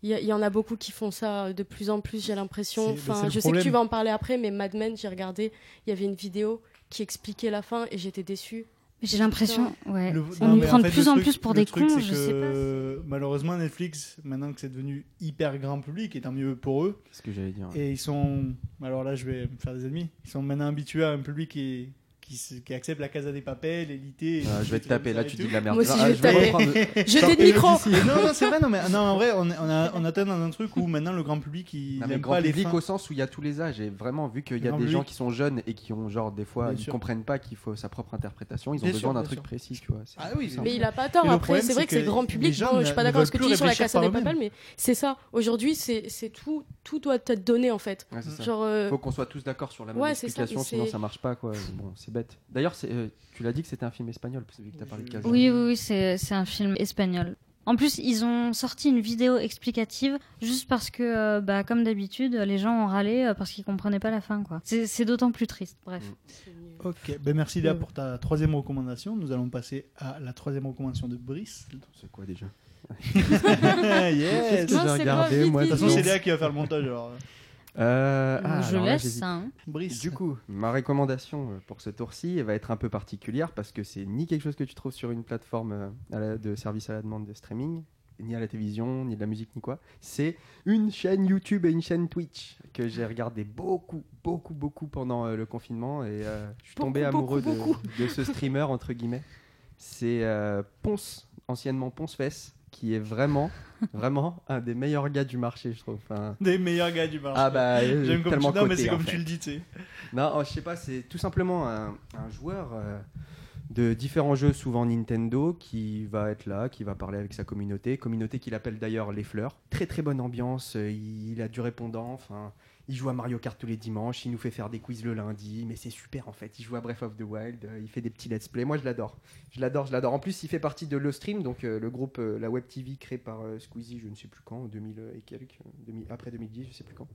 Il y, a- il y en a beaucoup qui font ça de plus en plus, j'ai l'impression. Enfin, je sais que tu vas en parler après, mais Mad Men, j'ai regardé, il y avait une vidéo qui expliquait la fin et j'étais déçue. J'ai l'impression, ouais. Le- on non, nous prend en de fait, plus en truc- plus pour des truc, cons, je sais pas. Malheureusement, Netflix, maintenant que c'est devenu hyper grand public, et tant mieux pour eux, C'est ce que j'allais dire. et ils sont. Alors là, je vais me faire des ennemis. Ils sont maintenant habitués à un public qui, qui, se- qui accepte la Casa des Papel, l'élité. Ah, je vais te taper, là tu dis de la merde. Moi aussi, Ah, je vais te taper. reprendre- <laughs> Jetez le micro non, non, c'est vrai, non, mais non, en vrai, on, on, a, on atteint dans un truc où maintenant le grand public, il Non, mais n'aime pas les public fins. au sens où il y a tous les âges et vraiment vu qu'il y a des public. gens qui sont jeunes et qui ont genre des fois Bien ils sûr. comprennent pas qu'il faut sa propre interprétation ils ont Bien besoin d'un truc précis tu vois Ah oui, c'est Mais il a pas tort. Le Après, c'est vrai que c'est grand public. je suis pas ne d'accord avec ce que tu dis sur la Casa des Papel, eux-mêmes. mais c'est ça. Aujourd'hui, c'est c'est tout, tout doit être donné en fait. Genre, euh, faut qu'on soit tous d'accord sur la même explication sinon ça marche pas quoi bon c'est bête d'ailleurs euh, tu l'as dit que c'était un film espagnol que vu que t'as parlé de Casa Oui, oui, oui, c'est un film espagnol. En plus, ils ont sorti une vidéo explicative juste parce que, euh, bah, comme d'habitude, les gens ont râlé euh, parce qu'ils comprenaient pas la fin, quoi. C'est d'autant plus triste. Bref. Mm. Ok, ben merci Léa pour ta troisième recommandation. Nous allons passer à la troisième recommandation de Brice. c'est quoi déjà? <laughs> Yes. Qu'est-ce que Non, j'ai c'est regardé, quoi, vite, moi De toute façon, c'est Léa qui va faire le montage alors. Euh, ah, je laisse ça. hein. Brice. Du coup, ma recommandation euh, pour ce tour-ci va être un peu particulière parce que c'est ni quelque chose que tu trouves sur une plateforme euh, à la- de service à la demande de streaming, ni à la télévision, ni de la musique, ni quoi. C'est une chaîne YouTube et une chaîne Twitch que j'ai regardé beaucoup, beaucoup, beaucoup pendant euh, le confinement et euh, je suis tombé Beaucoup, amoureux beaucoup, de, beaucoup. de ce streamer, entre guillemets. C'est euh, Ponce, anciennement Ponce Fess, qui est vraiment, <laughs> vraiment un des meilleurs gars du marché, je trouve. Enfin, Des meilleurs gars du marché. ah bah, euh, J'aime comme tu... tellement Non, mais c'est comme fait. tu le dis, tu sais. Non, oh, je sais pas, c'est tout simplement un, un joueur euh, de différents jeux, souvent Nintendo, qui va être là, qui va parler avec sa communauté, communauté qu'il appelle d'ailleurs les fleurs. Très très bonne ambiance, euh, il, a du répondant, enfin, il joue à Mario Kart tous les dimanches, il nous fait faire des quiz le lundi, mais c'est super en fait. Il joue à Breath of the Wild, euh, il fait des petits let's play. Moi je l'adore, je l'adore, je l'adore. En plus, il fait partie de Le Stream, donc euh, le groupe, la web TV créée par euh, Squeezie, je ne sais plus quand, 2000 et quelques, 2000 après 2010, je sais plus quand.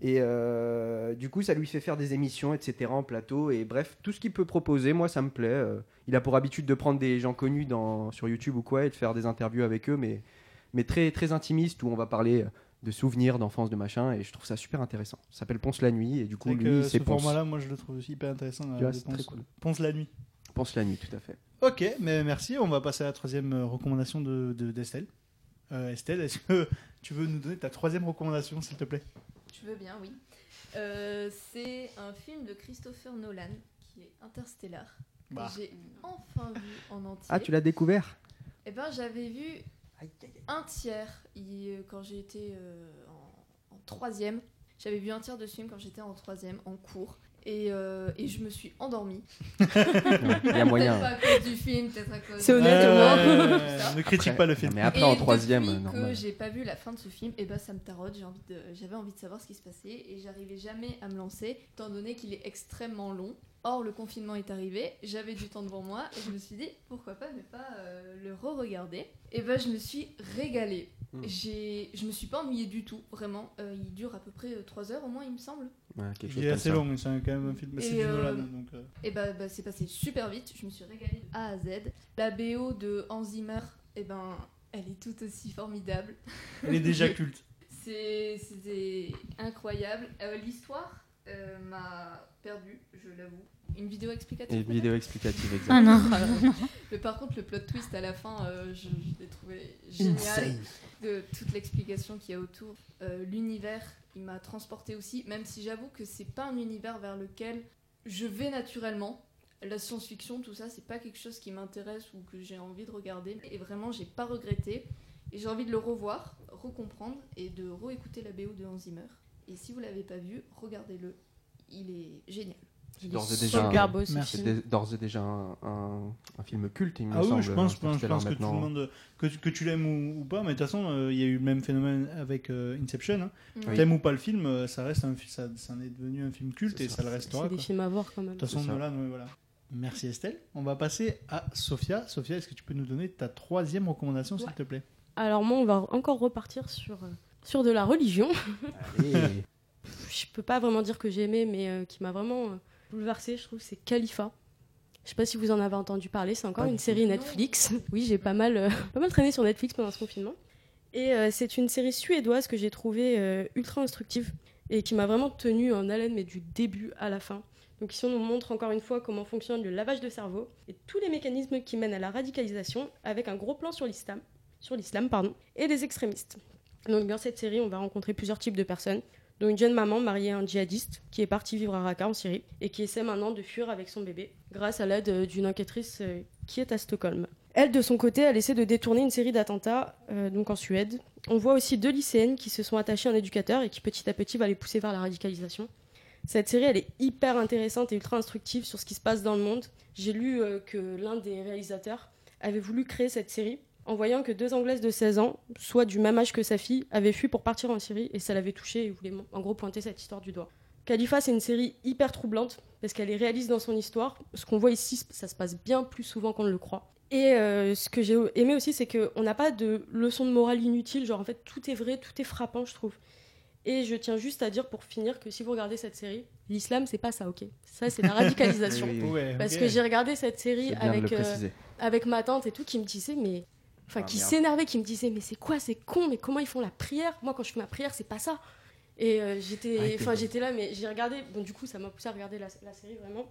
Et euh, du coup, ça lui fait faire des émissions, etc. en plateau. Et bref, tout ce qu'il peut proposer, moi, ça me plaît. Euh, il a pour habitude de prendre des gens connus dans, sur YouTube ou quoi et de faire des interviews avec eux, mais, mais très, très intimistes où on va parler de souvenirs d'enfance, de machin. Et je trouve ça super intéressant. Ça s'appelle Ponce la nuit. Et du coup, lui, euh, c'est ce Ponce. format-là, moi je le trouve aussi hyper intéressant. Tu euh, vois, de c'est très Ponce, cool. Ponce la nuit. Ponce la nuit, tout à fait. Ok, mais merci. On va passer à la troisième euh, recommandation de de- d'Estelle. Euh, Estelle, est-ce que tu veux nous donner ta troisième recommandation, s'il te plaît? Je veux bien, oui. Euh, c'est un film de Christopher Nolan qui est Interstellar. que Bah. J'ai enfin vu en entier. Ah, tu l'as découvert? Eh ben, j'avais vu un tiers il- quand j'ai été euh, en, en troisième. J'avais vu un tiers de ce film quand j'étais en troisième, en cours. Et, euh, et je me suis endormie. Ouais, Il y a Peut-être moyen. pas à cause du film, peut-être à cause C'est honnête. Euh. Ne critique Après- pas le film. mais après, Et en troisième, que j'ai pas vu la fin de ce film, et ben ça me envie de, j'avais envie de savoir ce qui se passait et j'arrivais jamais à me lancer, étant donné qu'il est extrêmement long. Or le confinement est arrivé, j'avais du temps devant moi et je me suis dit pourquoi pas ne pas euh, le re-regarder. Et ben je me suis régalée. Hmm. J'ai, je me suis pas ennuyée du tout, vraiment. Euh, il dure à peu près 3 heures au moins, il me semble. Ouais, quelque chose Il est assez ça. long, mais c'est quand même un film. C'est Et, euh, donc. euh, Et bah, bah, c'est passé super vite, je me suis régalée de A à Z. La BO de Hans Zimmer, et ben elle est tout aussi formidable. Elle est déjà <laughs> culte. C'est- C'était incroyable. Euh, L'histoire euh, m'a perdu, je l'avoue. Une vidéo explicative peut-être vidéo explicative, exact. Ah non. <laughs> Mais par contre, le plot twist à la fin, euh, je, je l'ai trouvé génial. De toute l'explication qu'il y a autour. Euh, L'univers, il m'a transporté aussi, même si j'avoue que c'est pas un univers vers lequel je vais naturellement. La science-fiction, tout ça, c'est pas quelque chose qui m'intéresse ou que j'ai envie de regarder. Et vraiment, j'ai pas regretté. Et j'ai envie de le revoir, recomprendre et de réécouter la BO de Hans Zimmer. Et si vous l'avez pas vu, regardez-le. Il est génial. C'est d'ores et Sur déjà un- film. dé- d'ores et déjà un, un- un film culte, il me Ah semble. oui, je pense, je pense, je Interstellar pense que tout le monde, que, tu- que tu l'aimes ou, ou pas, mais de toute façon, euh, il y a eu le même phénomène avec euh, Inception. hein. Oui. T'aimes ou pas le film, euh, ça reste un, ça, ça en est devenu un film culte et ça. ça le restera. C'est des films à voir quand même. De toute façon, ouais, voilà. Merci Estelle. On va passer à Sophia. Sophia, est-ce que tu peux nous donner ta troisième recommandation, s'il Ouais. te plaît? Alors moi, on va encore repartir sur, euh, sur de la religion. <laughs> Je peux pas vraiment dire que j'ai aimé, mais euh, qui m'a vraiment euh, bouleversée, je trouve, c'est Khalifa. Je sais pas si vous en avez entendu parler, c'est encore une série. Netflix. <laughs> Oui, j'ai pas mal, euh, <laughs> pas mal traîné sur Netflix pendant ce confinement. Et c'est une série suédoise que j'ai trouvée ultra instructive et qui m'a vraiment tenue en haleine, mais du début à la fin. Donc ici, on nous montre encore une fois comment fonctionne le lavage de cerveau et tous les mécanismes qui mènent à la radicalisation, avec un gros plan sur l'islam, sur l'islam pardon, et les extrémistes. Donc dans cette série, on va rencontrer plusieurs types de personnes dont une jeune maman mariée à un djihadiste qui est parti vivre à Raqqa en Syrie et qui essaie maintenant de fuir avec son bébé grâce à l'aide euh, d'une enquêtrice euh, qui est à Stockholm. Elle, de son côté, elle essaie de détourner une série d'attentats euh, donc en Suède. On voit aussi deux lycéennes qui se sont attachées à un éducateur et qui petit à petit va les pousser vers la radicalisation. Cette série, elle est hyper intéressante et ultra instructive sur ce qui se passe dans le monde. J'ai lu que l'un des réalisateurs avait voulu créer cette série en voyant que deux Anglaises de 16 ans, soit du même âge que sa fille, avaient fui pour partir en Syrie et ça l'avait touché et voulait en gros pointer cette histoire du doigt. Khalifa, c'est une série hyper troublante parce qu'elle est réaliste dans son histoire. Ce qu'on voit ici, ça se passe bien plus souvent qu'on ne le croit. Et euh, ce que j'ai aimé aussi, c'est qu'on n'a pas de leçon de morale inutile. Genre, en fait, tout est vrai, tout est frappant, je trouve. Et je tiens juste à dire pour finir que si vous regardez cette série, l'islam, c'est pas ça, ok? Ça, c'est la <laughs> radicalisation. Oui, oui. Ouais, Parce que j'ai regardé cette série avec, euh, avec ma tante et tout qui me disait, mais enfin Ah, qui merde. s'énervaient, qui me disaient mais c'est quoi, c'est con, mais comment ils font la prière? Moi quand je fais ma prière, c'est pas ça. Et euh, j'étais, t'es enfin j'étais là, mais j'ai regardé. Donc du coup, ça m'a poussé à regarder la, la série vraiment.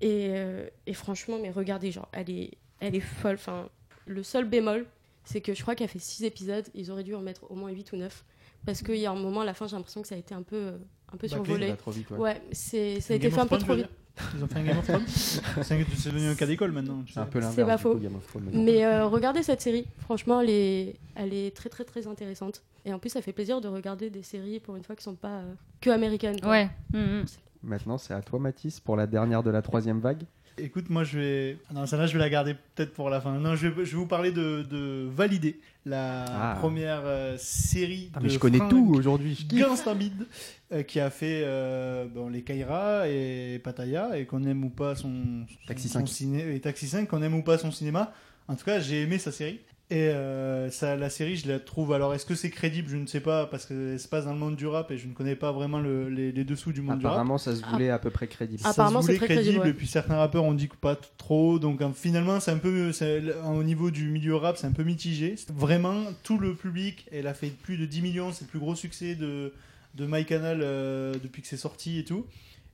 Et, euh, et franchement, mais regardez, genre, elle est, elle est folle. Enfin, le seul bémol, c'est que je crois qu'elle fait 6 épisodes. Ils auraient dû en mettre au moins 8 ou 9 parce qu'il y a un moment, à la fin, j'ai l'impression que ça a été un peu, euh, un peu Bâclé, survolé. Vite, ouais. Ouais, c'est, ça a été fait un peu trop vite. Ils ont fait un Game of Thrones <laughs> C'est devenu un cas d'école maintenant. C'est un peu l'inverse. C'est pas du faux. coup, Game of Thrones, maintenant. Mais euh, regardez cette série. Franchement, elle est, elle est très très très intéressante. Et en plus, ça fait plaisir de regarder des séries pour une fois qui sont pas euh, que américaines. quoi. Ouais. Mhm. Maintenant, c'est à toi, Mathis, pour la dernière de la troisième vague. Écoute, moi je vais. Non, celle-là je vais la garder peut-être pour la fin. Non, je vais, je vais vous parler de, de Valider, la Ah. première euh, série. Ah, de mais je connais Frank tout aujourd'hui. Gainstabid, euh, qui a fait euh, bon, les Kaira et Pattaya, et qu'on aime ou pas son, son- Taxi son 5. ciné- et Taxi 5, qu'on aime ou pas son cinéma. En tout cas, j'ai aimé sa série. Et euh, ça, la série, je la trouve. Alors, est-ce que c'est crédible? Je ne sais pas, parce que se passe dans le monde du rap et je ne connais pas vraiment le- les, les dessous du monde du rap. Apparemment, ça se voulait à peu près crédible. Ah. Ça Apparemment, se c'est voulait très crédible, ouais. Et puis certains rappeurs ont dit que pas trop. Donc hein, finalement, c'est un peu. Au niveau du milieu rap, c'est un peu mitigé. Vraiment, tout le public, elle a fait plus de 10 millions. C'est le plus gros succès de, de MyCanal euh, depuis que c'est sorti et tout.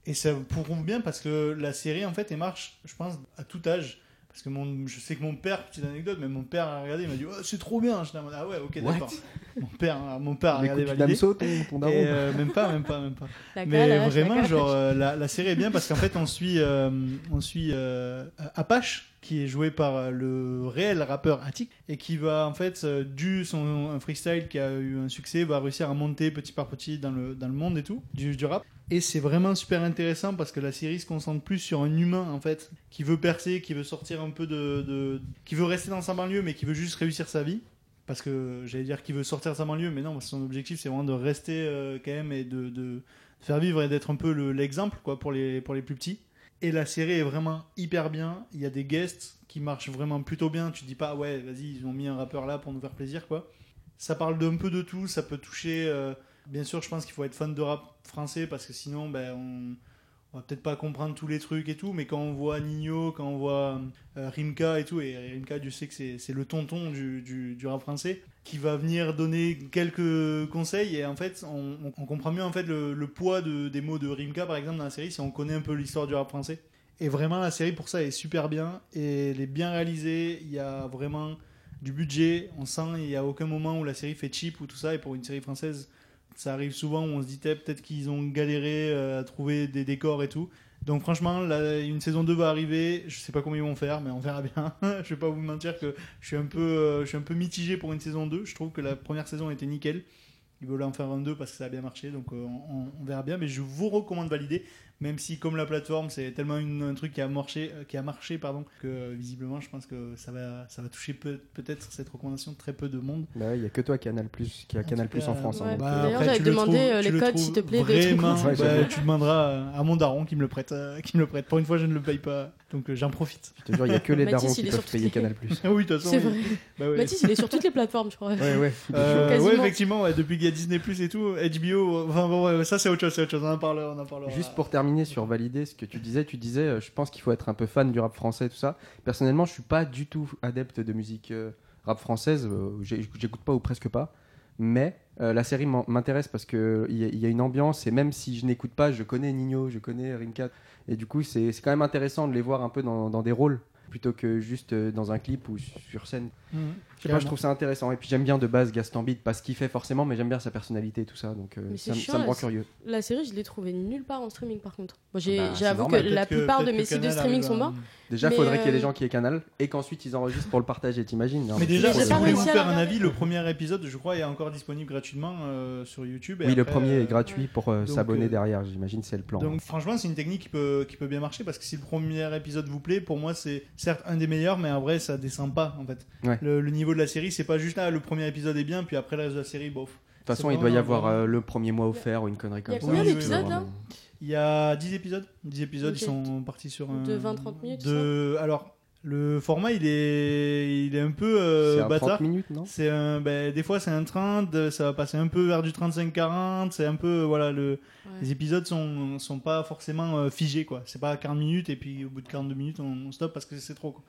Et ça prouve bien parce que la série, en fait, elle marche, je pense, à tout âge. Parce que mon, je sais que mon père, petite anecdote, mais mon père a regardé, il m'a dit oh, c'est trop bien. En mode, ah ouais, ok, d'accord. Mon père, hein, mon père a regardé Validé. Ton, ton. Et, euh, même pas, même pas, même pas. Mais calage, vraiment, genre, euh, la, la série est bien parce qu'en fait, on suit, euh, on suit euh, Apache, qui est joué par euh, le réel rappeur Attic, et qui va, en fait, euh, dû son un freestyle qui a eu un succès, va réussir à monter petit par petit dans le, dans le monde et tout, du, du rap. Et c'est vraiment super intéressant parce que la série se concentre plus sur un humain, en fait, qui veut percer, qui veut sortir un peu de. qui veut rester dans sa banlieue, mais qui veut juste réussir sa vie. Parce que j'allais dire qu'il veut sortir de sa banlieue, mais non, son objectif c'est vraiment de rester euh, quand même et de, faire vivre et d'être un peu le- l'exemple quoi pour les, pour les plus petits. Et la série est vraiment hyper bien. Il y a des guests qui marchent vraiment plutôt bien. Tu te dis pas, ouais, vas-y, ils ont mis un rappeur là pour nous faire plaisir quoi. Ça parle d'un peu de tout. Ça peut toucher. euh, bien sûr, je pense qu'il faut être fan de rap français parce que sinon, ben, on va peut-être pas comprendre tous les trucs et tout. Mais quand on voit Nino, quand on voit euh, Rimka et tout, et Rimka, Dieu sait que c'est le tonton du, du, rap français, qui va venir donner quelques conseils. Et en fait, on, comprend mieux en fait le, le poids de, des mots de Rimka, par exemple, dans la série, si on connaît un peu l'histoire du rap français. Et vraiment, la série, pour ça, est super bien. Et elle est bien réalisée. Il y a vraiment du budget. On sent, il n'y a aucun moment où la série fait cheap ou tout ça. Et pour une série française, ça arrive souvent où on se dit peut-être qu'ils ont galéré euh, à trouver des décors et tout. Donc franchement, une saison 2 va arriver. Je sais pas comment ils vont faire, mais on verra bien. <laughs> je vais pas vous mentir que je suis un peu, euh, un peu mitigé pour une saison 2. Je trouve que la première saison était nickel. Ils veulent en faire un 2 parce que ça a bien marché, donc euh, on, verra bien. Mais je vous recommande valider, même si comme la plateforme c'est tellement une- un truc qui a marché, qui a marché pardon, que euh, visiblement je pense que ça va, ça va toucher peut- peut-être cette recommandation très peu de monde. Bah ouais, il y a que toi Canal Plus qui a En Canal Plus en France. hein, ouais. donc, Bah, euh, D'ailleurs, j'avais le demandé, trouves- euh, les le codes, s'il te plaît, Vraiment, trucs. Ouais, bah, tu demanderas à mon daron qui me le prête, euh, qui me le prête. Pour une fois, je ne le paye pas, donc euh, j'en profite. je te jure, il y a que les darons qui peuvent payer les- Canal Plus. Ah oui, de toute façon. C'est oui. vrai. Bah ouais. Mathis, il est sur toutes les plateformes, je crois. Ouais, ouais. <laughs> Euh, ouais, effectivement, ouais, depuis qu'il y a Disney Plus et tout, HBO, enfin bon, ouais, ça c'est autre chose, c'est autre chose, on en parlera, on en parlera. Juste pour terminer sur valider ce que tu disais, tu disais, euh, je pense qu'il faut être un peu fan du rap français, tout ça. Personnellement, je suis pas du tout adepte de musique euh, rap française, euh, j'écoute pas ou presque pas. Mais euh, la série m'intéresse parce que il y, a- y a une ambiance et même si je n'écoute pas, je connais Nino, je connais Rimka et du coup c'est quand même intéressant de les voir un peu dans, des rôles plutôt que juste dans un clip ou sur scène. Mhm. Je sais pas, je trouve ça intéressant. Et puis j'aime bien de base Gaston Bide, pas ce qu'il fait forcément, mais j'aime bien sa personnalité et tout ça. Donc euh, ça, me- chiant, ça me rend curieux. La série, je l'ai trouvée nulle part en streaming par contre. J'ai- Bah, j'avoue que la que- plupart de mes sites de streaming sont morts. Déjà, Mais, faudrait qu'il y ait des euh, gens qui aient Canal et qu'ensuite ils enregistrent pour le partager, t'imagines Mais déjà, si pas vous voulez vous réussi à faire un avis, le premier épisode, je crois, est encore disponible gratuitement euh, sur YouTube. et Oui, le premier euh, est gratuit pour euh, s'abonner euh, derrière, j'imagine, c'est le plan. Donc franchement, c'est une technique qui peut, qui peut bien marcher parce que si le premier épisode vous plaît, pour moi c'est certes un des meilleurs, mais en vrai ça descend pas en fait. Le, le niveau de la série, c'est pas juste là, le premier épisode est bien, puis après le reste de la série, bof. de toute façon, il doit y avoir euh, le premier mois offert ou une connerie comme y a ça. combien d'épisodes, là Il y a 10 épisodes. 10 épisodes, ils sont partis sur un. De 20-30 minutes, De... Alors, le format, il est, il est un peu euh, C'est un bâtard. 30 minutes, non? C'est un, ben, des fois c'est un 30, ça va passer un peu vers du 35-40, c'est un peu, voilà, le, Ouais. les épisodes sont, sont pas forcément euh, figés, quoi. C'est pas 40 minutes et puis au bout de 42 minutes on, on stoppe parce que c'est trop, quoi.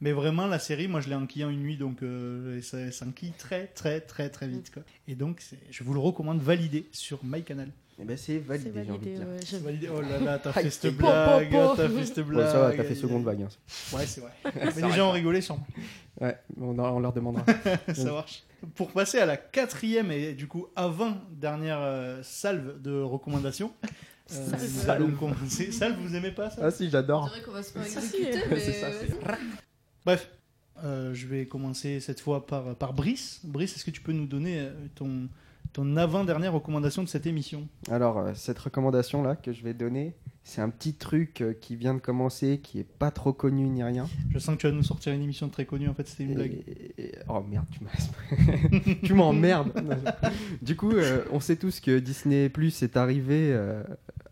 Mais vraiment, la série, moi, je l'ai enquillé en une nuit, donc euh, ça s'enquille très, très, très, très vite. Quoi. Et donc, c'est- je vous le recommande validé sur MyCanal. Eh ben, c'est validé, C'est j'ai envie de dire. ouais, je- <laughs> Validé. Oh là là, t'as Aïe, fait cette blague, t'as fait cette blague. Ouais, ça va, t'as fait seconde vague. hein. Ouais, c'est vrai. <laughs> Mais les gens ont rigolé sûrement. Ouais, on, on leur demandera. <laughs> Ça marche. Pour passer à la quatrième et du coup avant dernière euh, salve de recommandations. euh, Salve. vous aimez pas ça? Ah si, On j'adore. dirait qu'on va se faire Ça, si. exécuter, mais C'est ça, c'est- Bref, euh, je vais commencer cette fois par, par Brice. Brice, est-ce que tu peux nous donner euh, ton, ton avant-dernière recommandation de cette émission? Alors, euh, cette recommandation-là que je vais donner, c'est un petit truc qui vient de commencer, qui est pas trop connu ni rien. Je sens que tu vas nous sortir une émission très connue, en fait c'était une Et- blague. et- Oh merde, tu m'as. <laughs> tu m'emmerdes. <laughs> Du coup, euh, on sait tous que Disney Plus est arrivé euh,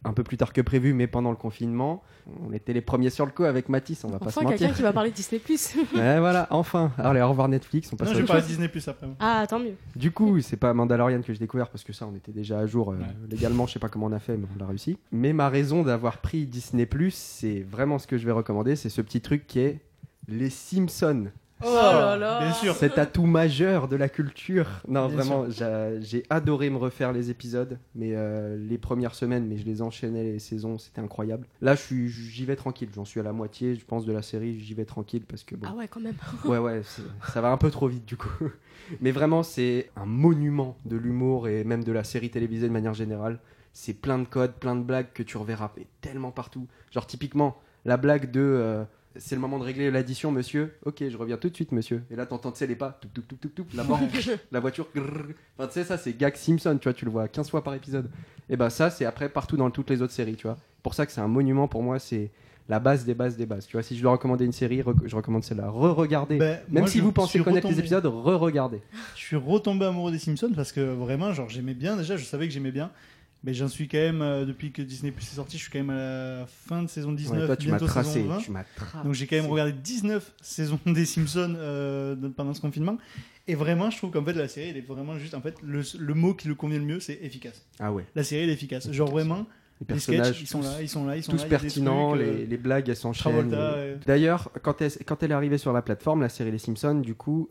un peu plus tard que prévu, mais pendant le confinement. On était les premiers sur le coup avec Mathis, on va pas se Enfin, quelqu'un mentir. qui va parler de Disney Plus. <laughs> Ouais, voilà, enfin. Allez, au revoir Netflix, on passe Non, je vais parler Disney Plus après. moi. ah, tant mieux. Du coup, c'est pas Mandalorian que j'ai découvert parce que ça, on était déjà à jour euh, Ouais. légalement. Je sais pas comment on a fait, mais on l'a réussi. Mais ma raison d'avoir pris Disney Plus, c'est vraiment ce que je vais recommander. C'est ce petit truc qui est les Simpsons. Oh, là là. Bien sûr. Cet atout majeur de la culture. Non, Bien vraiment, j'a- j'ai adoré me refaire les épisodes, mais euh, les premières semaines, mais je les enchaînais les saisons, c'était incroyable. Là, je suis, j'y vais tranquille. J'en suis à la moitié, je pense, de la série. J'y vais tranquille parce que bon, Ah ouais, quand même. <laughs> Ouais, ouais, ça va un peu trop vite du coup. <laughs> Mais vraiment, c'est un monument de l'humour et même de la série télévisée de manière générale. C'est plein de codes, plein de blagues que tu reverras mais tellement partout. Genre, typiquement, la blague de euh, c'est le moment de régler l'addition, monsieur. Ok, je reviens tout de suite, monsieur. Et là, t'entends, tu sais, les pas, tout, tout, tout, tout, tout, la banque, <laughs> la voiture, grrr. Enfin, tu sais, ça, c'est Gag Simpson, tu vois, tu le vois 15 fois par épisode. Et ben, ça, c'est après partout dans toutes les autres séries, tu vois. Pour ça que c'est un monument pour moi, c'est la base des bases des bases. Tu vois, si je dois recommander une série, rec- je recommande celle-là. Re-regardez. Ben, Même si vous pensez connaître les retombé- épisodes, re-regardez. Je suis retombé amoureux des Simpsons parce que vraiment, genre, j'aimais bien déjà, je savais que j'aimais bien. Mais j'en suis quand même, euh, depuis que Disney Plus est sorti, je suis quand même à la fin de saison 19, Ouais, toi, tu m'as tracé. saison 20. Tu. Donc j'ai quand même regardé 19 saisons des Simpsons euh, pendant ce confinement. Et vraiment, je trouve qu'en fait, la série, elle est vraiment juste, en fait, le, le mot qui le convient le mieux, c'est efficace. Ah ouais. La série, elle est efficace. Genre vraiment, Les les sketchs, personnages, ils sont là, ils sont là, ils sont tous là. pertinents, trucs, euh, les, les blagues, elles s'enchaînent. Et-. D'ailleurs, quand elle, quand elle est arrivée sur la plateforme, la série Les Simpsons, du coup,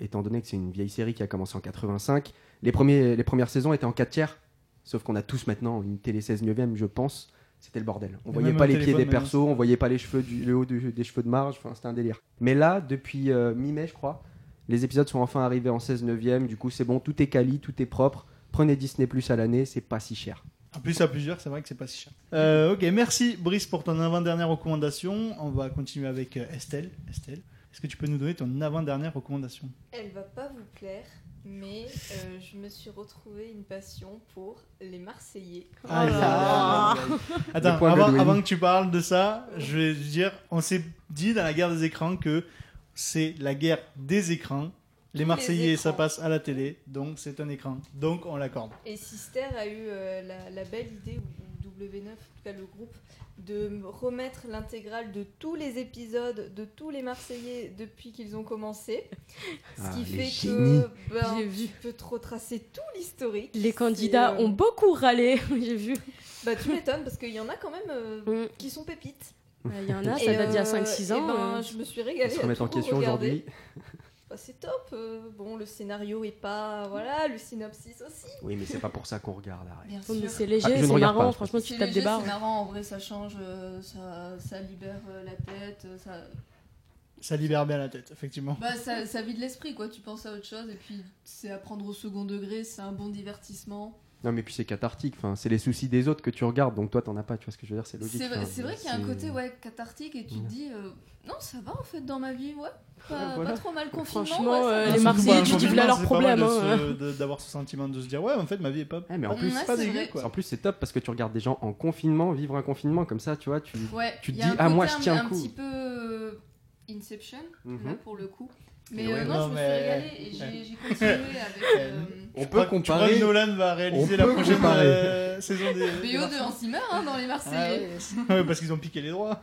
étant donné que c'est une vieille série qui a commencé en 85, les, premiers, les premières saisons étaient en 4 tiers. Sauf qu'on a tous maintenant une télé 16 neuvième, je pense. C'était le bordel. On Et voyait pas les pieds des persos, on voyait pas les cheveux, du, le haut du- des cheveux de marge. Enfin, c'était un délire. Mais là, depuis euh, mi-mai, je crois, les épisodes sont enfin arrivés en 16 neuvième. Du coup, c'est bon, tout est quali, tout est propre. Prenez Disney Plus à l'année, c'est pas si cher. En plus, à plusieurs, c'est vrai que c'est pas si cher. Euh, ok, merci Brice pour ton avant-dernière recommandation. On va continuer avec euh, Estelle. Estelle, est-ce que tu peux nous donner ton avant-dernière recommandation? Elle va pas vous plaire, mais euh, je me suis retrouvé une passion pour les Marseillais. Aïe, aïe. Attends, avant, que tu parles de ça, je vais dire, on s'est dit dans la guerre des écrans que c'est la guerre des écrans. Les les Marseillais, ça passe à la télé, donc c'est un écran. Donc on l'accorde. Et Sister a eu euh, la, la belle idée, ou ou W9, en tout cas le groupe, de me remettre l'intégrale de tous les épisodes de tous les Marseillais depuis qu'ils ont commencé. Ce Ah, qui fait génies. que ben, J'ai vu. tu peux te retracer tout l'historique. Les candidats euh, ont beaucoup râlé, <laughs> j'ai vu. Bah tu m'étonnes parce qu'il y en a quand même euh, Mm. qui sont pépites. Il y en a, Et, ça date d'il y a euh, 5-6 et ans. ben, euh. je me suis Ils régalée. se à remettent en question regarder. aujourd'hui. <laughs> Bah, c'est top. euh, bon, le scénario est pas. Voilà, le synopsis aussi. Oui, mais c'est pas pour ça qu'on regarde. Bien mais c'est Ah, léger, je ne c'est regarde marrant, pas. franchement, tu C'est tapes des léger, barres. C'est marrant, en vrai, ça change, euh, ça, ça libère euh, la tête, euh, ça, Ça libère bien la tête, effectivement. bah, ça, ça vide l'esprit, quoi. Tu penses à autre chose, et puis c'est à prendre au second degré, c'est un bon divertissement. Non, mais puis c'est cathartique. Enfin, c'est les soucis des autres que tu regardes, donc toi, t'en as pas. Tu vois ce que je veux dire C'est logique. C'est vrai, Enfin, c'est vrai qu'il y a un côté ouais, cathartique, et tu te dis, euh, non, ça va en fait dans ma vie, ouais. Pas, Ouais, voilà. pas trop mal confinement. Franchement, ouais, ça euh, va. les Marseillais, tu dis là problèmes, de hein. D'avoir ce sentiment de se dire, ouais, en fait, ma vie est pas, Eh, mais en plus, Ouais, pas c'est dégueu, vrai. quoi. En plus, c'est top parce que tu regardes des gens en confinement, vivre un confinement comme ça, tu vois. Tu... Ouais, Tu te dis, ah, moi, je tiens un, le un coup. petit peu euh, Inception, là, Mhm. pour le coup. Mais Et euh, ouais. non, Non, je me mais- suis régalée et j'ai continué <laughs> avec euh, On peut comparer. Nolan va réaliser la prochaine euh, <laughs> saison des. des BO de Marseillais Hans Zimmer hein, dans les Ah Marseillais. ouais, <laughs> ouais, parce qu'ils ont piqué les droits.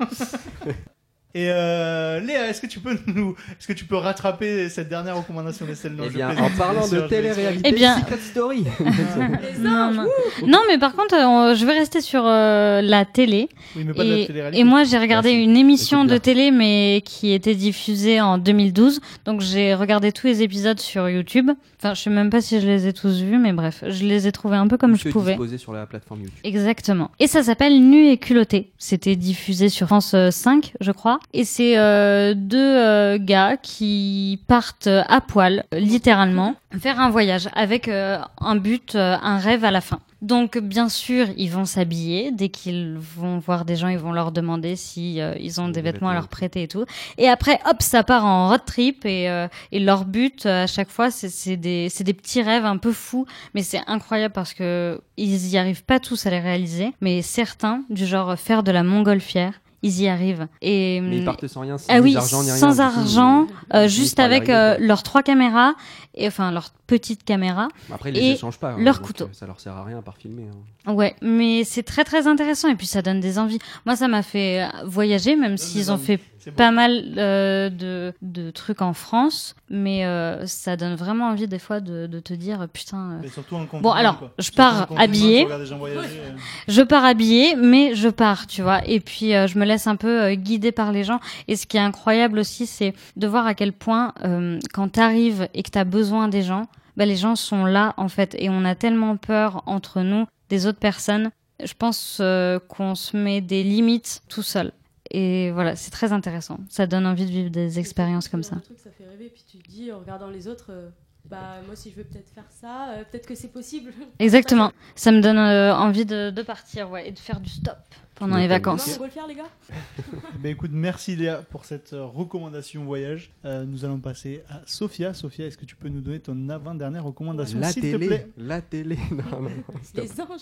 Et euh, Léa, est-ce que tu peux <laughs> nous, est-ce que tu peux rattraper cette dernière recommandation d'Estelle Eh je bien, en parlant de télé-réalité, Eh bien- Secret Story. <laughs> Non, non. Non, mais par contre, euh, je vais rester sur euh, la télé. Oui, mais pas de la Et, télé-réalité. et moi, j'ai regardé Merci. une émission de télé, mais qui était diffusée en 2012. Donc, j'ai regardé tous les épisodes sur YouTube. Enfin, je sais même pas si je les ai tous vus, mais bref, je les ai trouvés un peu comme je pouvais. disposés sur la plateforme YouTube. Exactement. Et ça s'appelle Nu et culotté. C'était diffusé sur France euh, 5, je crois. Et c'est euh, deux euh, gars qui partent euh, à poil, euh, littéralement, faire un voyage avec euh, un but, euh, un rêve à la fin. Donc bien sûr, ils vont s'habiller. Dès qu'ils vont voir des gens, ils vont leur demander si euh, ils ont des vêtements à leur prêter et tout. Et après, hop, ça part en road trip et, euh, et leur but euh, à chaque fois, c'est des, des petits rêves un peu fous, mais c'est incroyable parce que ils y arrivent pas tous à les réaliser, mais certains, du genre faire de la montgolfière, ils y arrivent. Et Mais ils hum, partent sans rien, sans ah oui, argent ni rien. sans argent, euh, juste avec euh, leurs trois caméras et enfin leurs petites caméras. Après, ils les échangent pas. hein, leur couteau. euh, Ça leur sert à rien par filmer. hein. Ouais, mais c'est très très intéressant et puis ça donne des envies. Moi, ça m'a fait voyager, même s'ils ont envies. fait bon. pas mal euh, de, de trucs en France, mais euh, ça donne vraiment envie des fois de, de te dire putain. euh, Mais surtout en confinement, Bon, alors, quoi. je pars confinement, habillée. Je pars habillée, mais je pars, tu vois. Et puis euh, je me laisse un peu euh, guider par les gens. Et ce qui est incroyable aussi, c'est de voir à quel point euh, quand t'arrives et que t'as besoin des gens, bah, les gens sont là en fait. Et on a tellement peur entre nous des autres personnes. Je pense euh, qu'on se met des limites tout seul. Et voilà, c'est très intéressant. Ça donne envie de vivre des expériences comme ça. Truc, ça fait rêver, puis tu te dis en regardant les autres, euh, bah moi si je veux peut-être faire ça, euh, peut-être que c'est possible. Exactement. Ça me donne euh, envie de, de partir, ouais, et de faire du stop pendant les vacances. On va le faire les gars <laughs> Ben écoute, merci Léa pour cette euh, recommandation voyage. Euh, nous allons passer à Sophia. Sophia, est-ce que tu peux nous donner ton avant-dernière recommandation, La s'il te télé. plaît? La télé. <laughs> Non, non. Les anges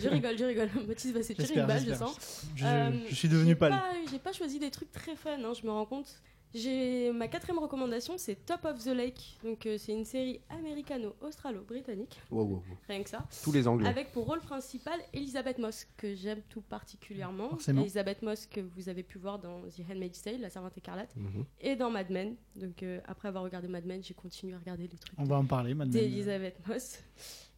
Je rigole, je rigole. Mathis va se tirer une balle, je sens. Je, Euh, je suis devenu pâle. pas- J'ai pas choisi des trucs très fun, hein, je me rends compte. J'ai ma quatrième recommandation, c'est Top of the Lake. Donc euh, c'est une série américano-australo-britannique, Wow, wow, wow. rien que ça. Tous les anglais. Avec pour rôle principal Elisabeth Moss, que j'aime tout particulièrement. Forcément. Elisabeth Moss que vous avez pu voir dans The Handmaid's Tale, La Servante écarlate, Mhm. et dans Mad Men. Donc euh, après avoir regardé Mad Men, j'ai continué à regarder les trucs On va en parler maintenant. d'Elisabeth Moss.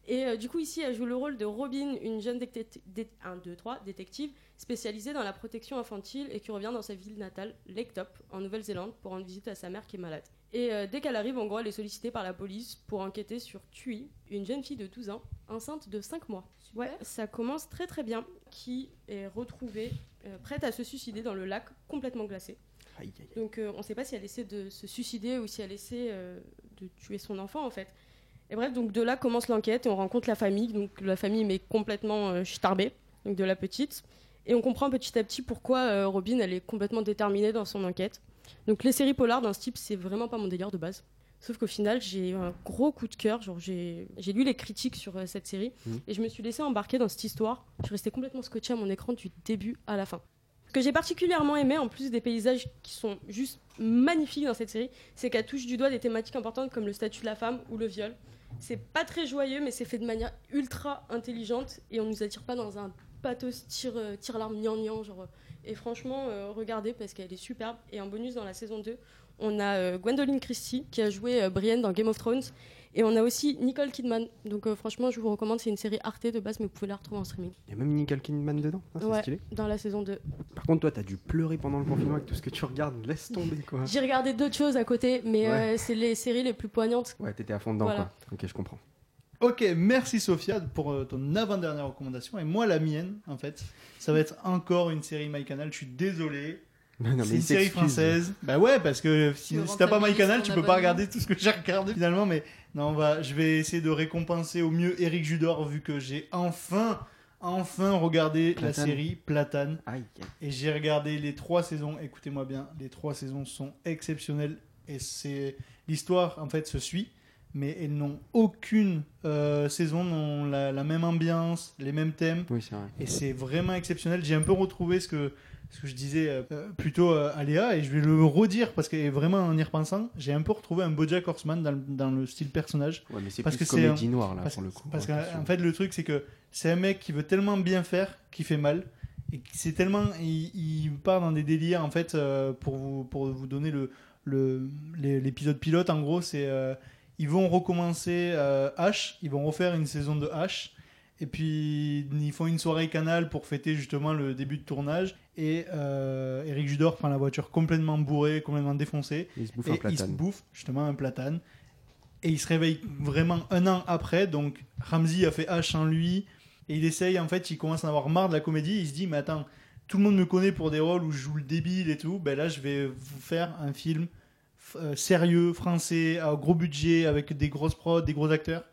Et euh, du coup, ici, elle joue le rôle de Robin, une jeune détective, 1, 2, 3, détective spécialisée dans la protection infantile et qui revient dans sa ville natale, Lake Top, en Nouvelle-Zélande, pour rendre visite à sa mère qui est malade. Et euh, dès qu'elle arrive, en gros, elle est sollicitée par la police pour enquêter sur Tui, une jeune fille de 12 ans, enceinte de 5 mois. Ouais, ça commence très très bien, qui est retrouvée euh, prête à se suicider dans le lac complètement glacé. Aïe, aïe, aïe. Donc on ne sait pas si elle essaie de se suicider ou si elle essaie de tuer son enfant en fait. Et bref, donc de là commence l'enquête et on rencontre la famille. Donc la famille mais complètement euh, starbée, donc de la petite. Et on comprend petit à petit pourquoi euh, Robin elle est complètement déterminée dans son enquête. Donc les séries polars d'un ce type c'est vraiment pas mon délire de base. Sauf qu'au final j'ai eu un gros coup de cœur. Genre j'ai lu les critiques sur euh, cette série Mhm. et je me suis laissée embarquer dans cette histoire. Je suis restée complètement scotchée à mon écran du début à la fin. Ce que j'ai particulièrement aimé, en plus des paysages qui sont juste magnifiques dans cette série, c'est qu'elle touche du doigt des thématiques importantes comme le statut de la femme ou le viol. C'est pas très joyeux, mais c'est fait de manière ultra intelligente et on nous attire pas dans un pathos tire, euh, tire l'arme gnangnan, genre. Et franchement, euh, regardez parce qu'elle est superbe. Et en bonus dans la saison 2, on a euh, Gwendoline Christie qui a joué euh, Brienne dans Game of Thrones. Et on a aussi Nicole Kidman. Donc euh, franchement, je vous recommande, c'est une série Arte de base, mais vous pouvez la retrouver en streaming. Il y a même Nicole Kidman dedans. Ah, c'est Ouais, stylé. dans la saison 2. Par contre, toi, t'as dû pleurer pendant le confinement avec tout ce que tu regardes. Laisse tomber, quoi. J'ai regardé d'autres choses à côté, mais Ouais. euh, c'est les séries les plus poignantes. Ouais, t'étais à fond dedans, Voilà. quoi. Ok, je comprends. Ok, merci Sophia pour euh, ton avant-dernière recommandation. Et moi, la mienne, en fait, ça va être encore une série MyCanal. Je suis désolé. C'est une série française. Bah ouais, parce que si, Tu si t'as pas MyCanal, tu peux pas regarder tout ce que j'ai regardé finalement. Mais non, on va, je vais essayer de récompenser au mieux Eric Judor vu que j'ai enfin, enfin regardé la Platane. série Platane. Aïe, aïe. Et j'ai regardé les trois saisons. Écoutez-moi bien, les trois saisons sont exceptionnelles. Et c'est l'histoire en fait se suit, mais elles n'ont aucune euh, saison n'ont la, la même ambiance, les mêmes thèmes. Oui, c'est vrai. Et c'est vraiment exceptionnel. J'ai un peu retrouvé ce que ce que je disais euh, plutôt euh, à Léa et je vais le redire parce que vraiment en y repensant, j'ai un peu retrouvé un BoJack Horseman dans, le- dans le style personnage. Ouais, mais c'est Parce plus que c'est comédie un- noire, là, Parce, pour le coup. parce qu'en fait, le truc, c'est que c'est un mec qui veut tellement bien faire qu'il fait mal. Et c'est tellement. Il, il part dans des délires, en fait, euh, pour, vous, pour vous donner le, le, l'épisode pilote, en gros, c'est. euh, ils vont recommencer euh, H, ils vont refaire une saison de H. Et puis ils font une soirée canal pour fêter justement le début de tournage. Et euh, Eric Judor prend la voiture complètement bourrée, complètement défoncée. Il se bouffe et un il se platane. bouffe justement un platane. Et il se réveille vraiment un an après. Donc Ramsey a fait H en lui. Et il essaye, en fait, il commence à avoir marre de la comédie. Il se dit, mais attends, tout le monde me connaît pour des rôles où je joue le débile et tout. Ben là, je vais vous faire un film euh, sérieux, français, à gros budget, avec des grosses prods, des gros acteurs.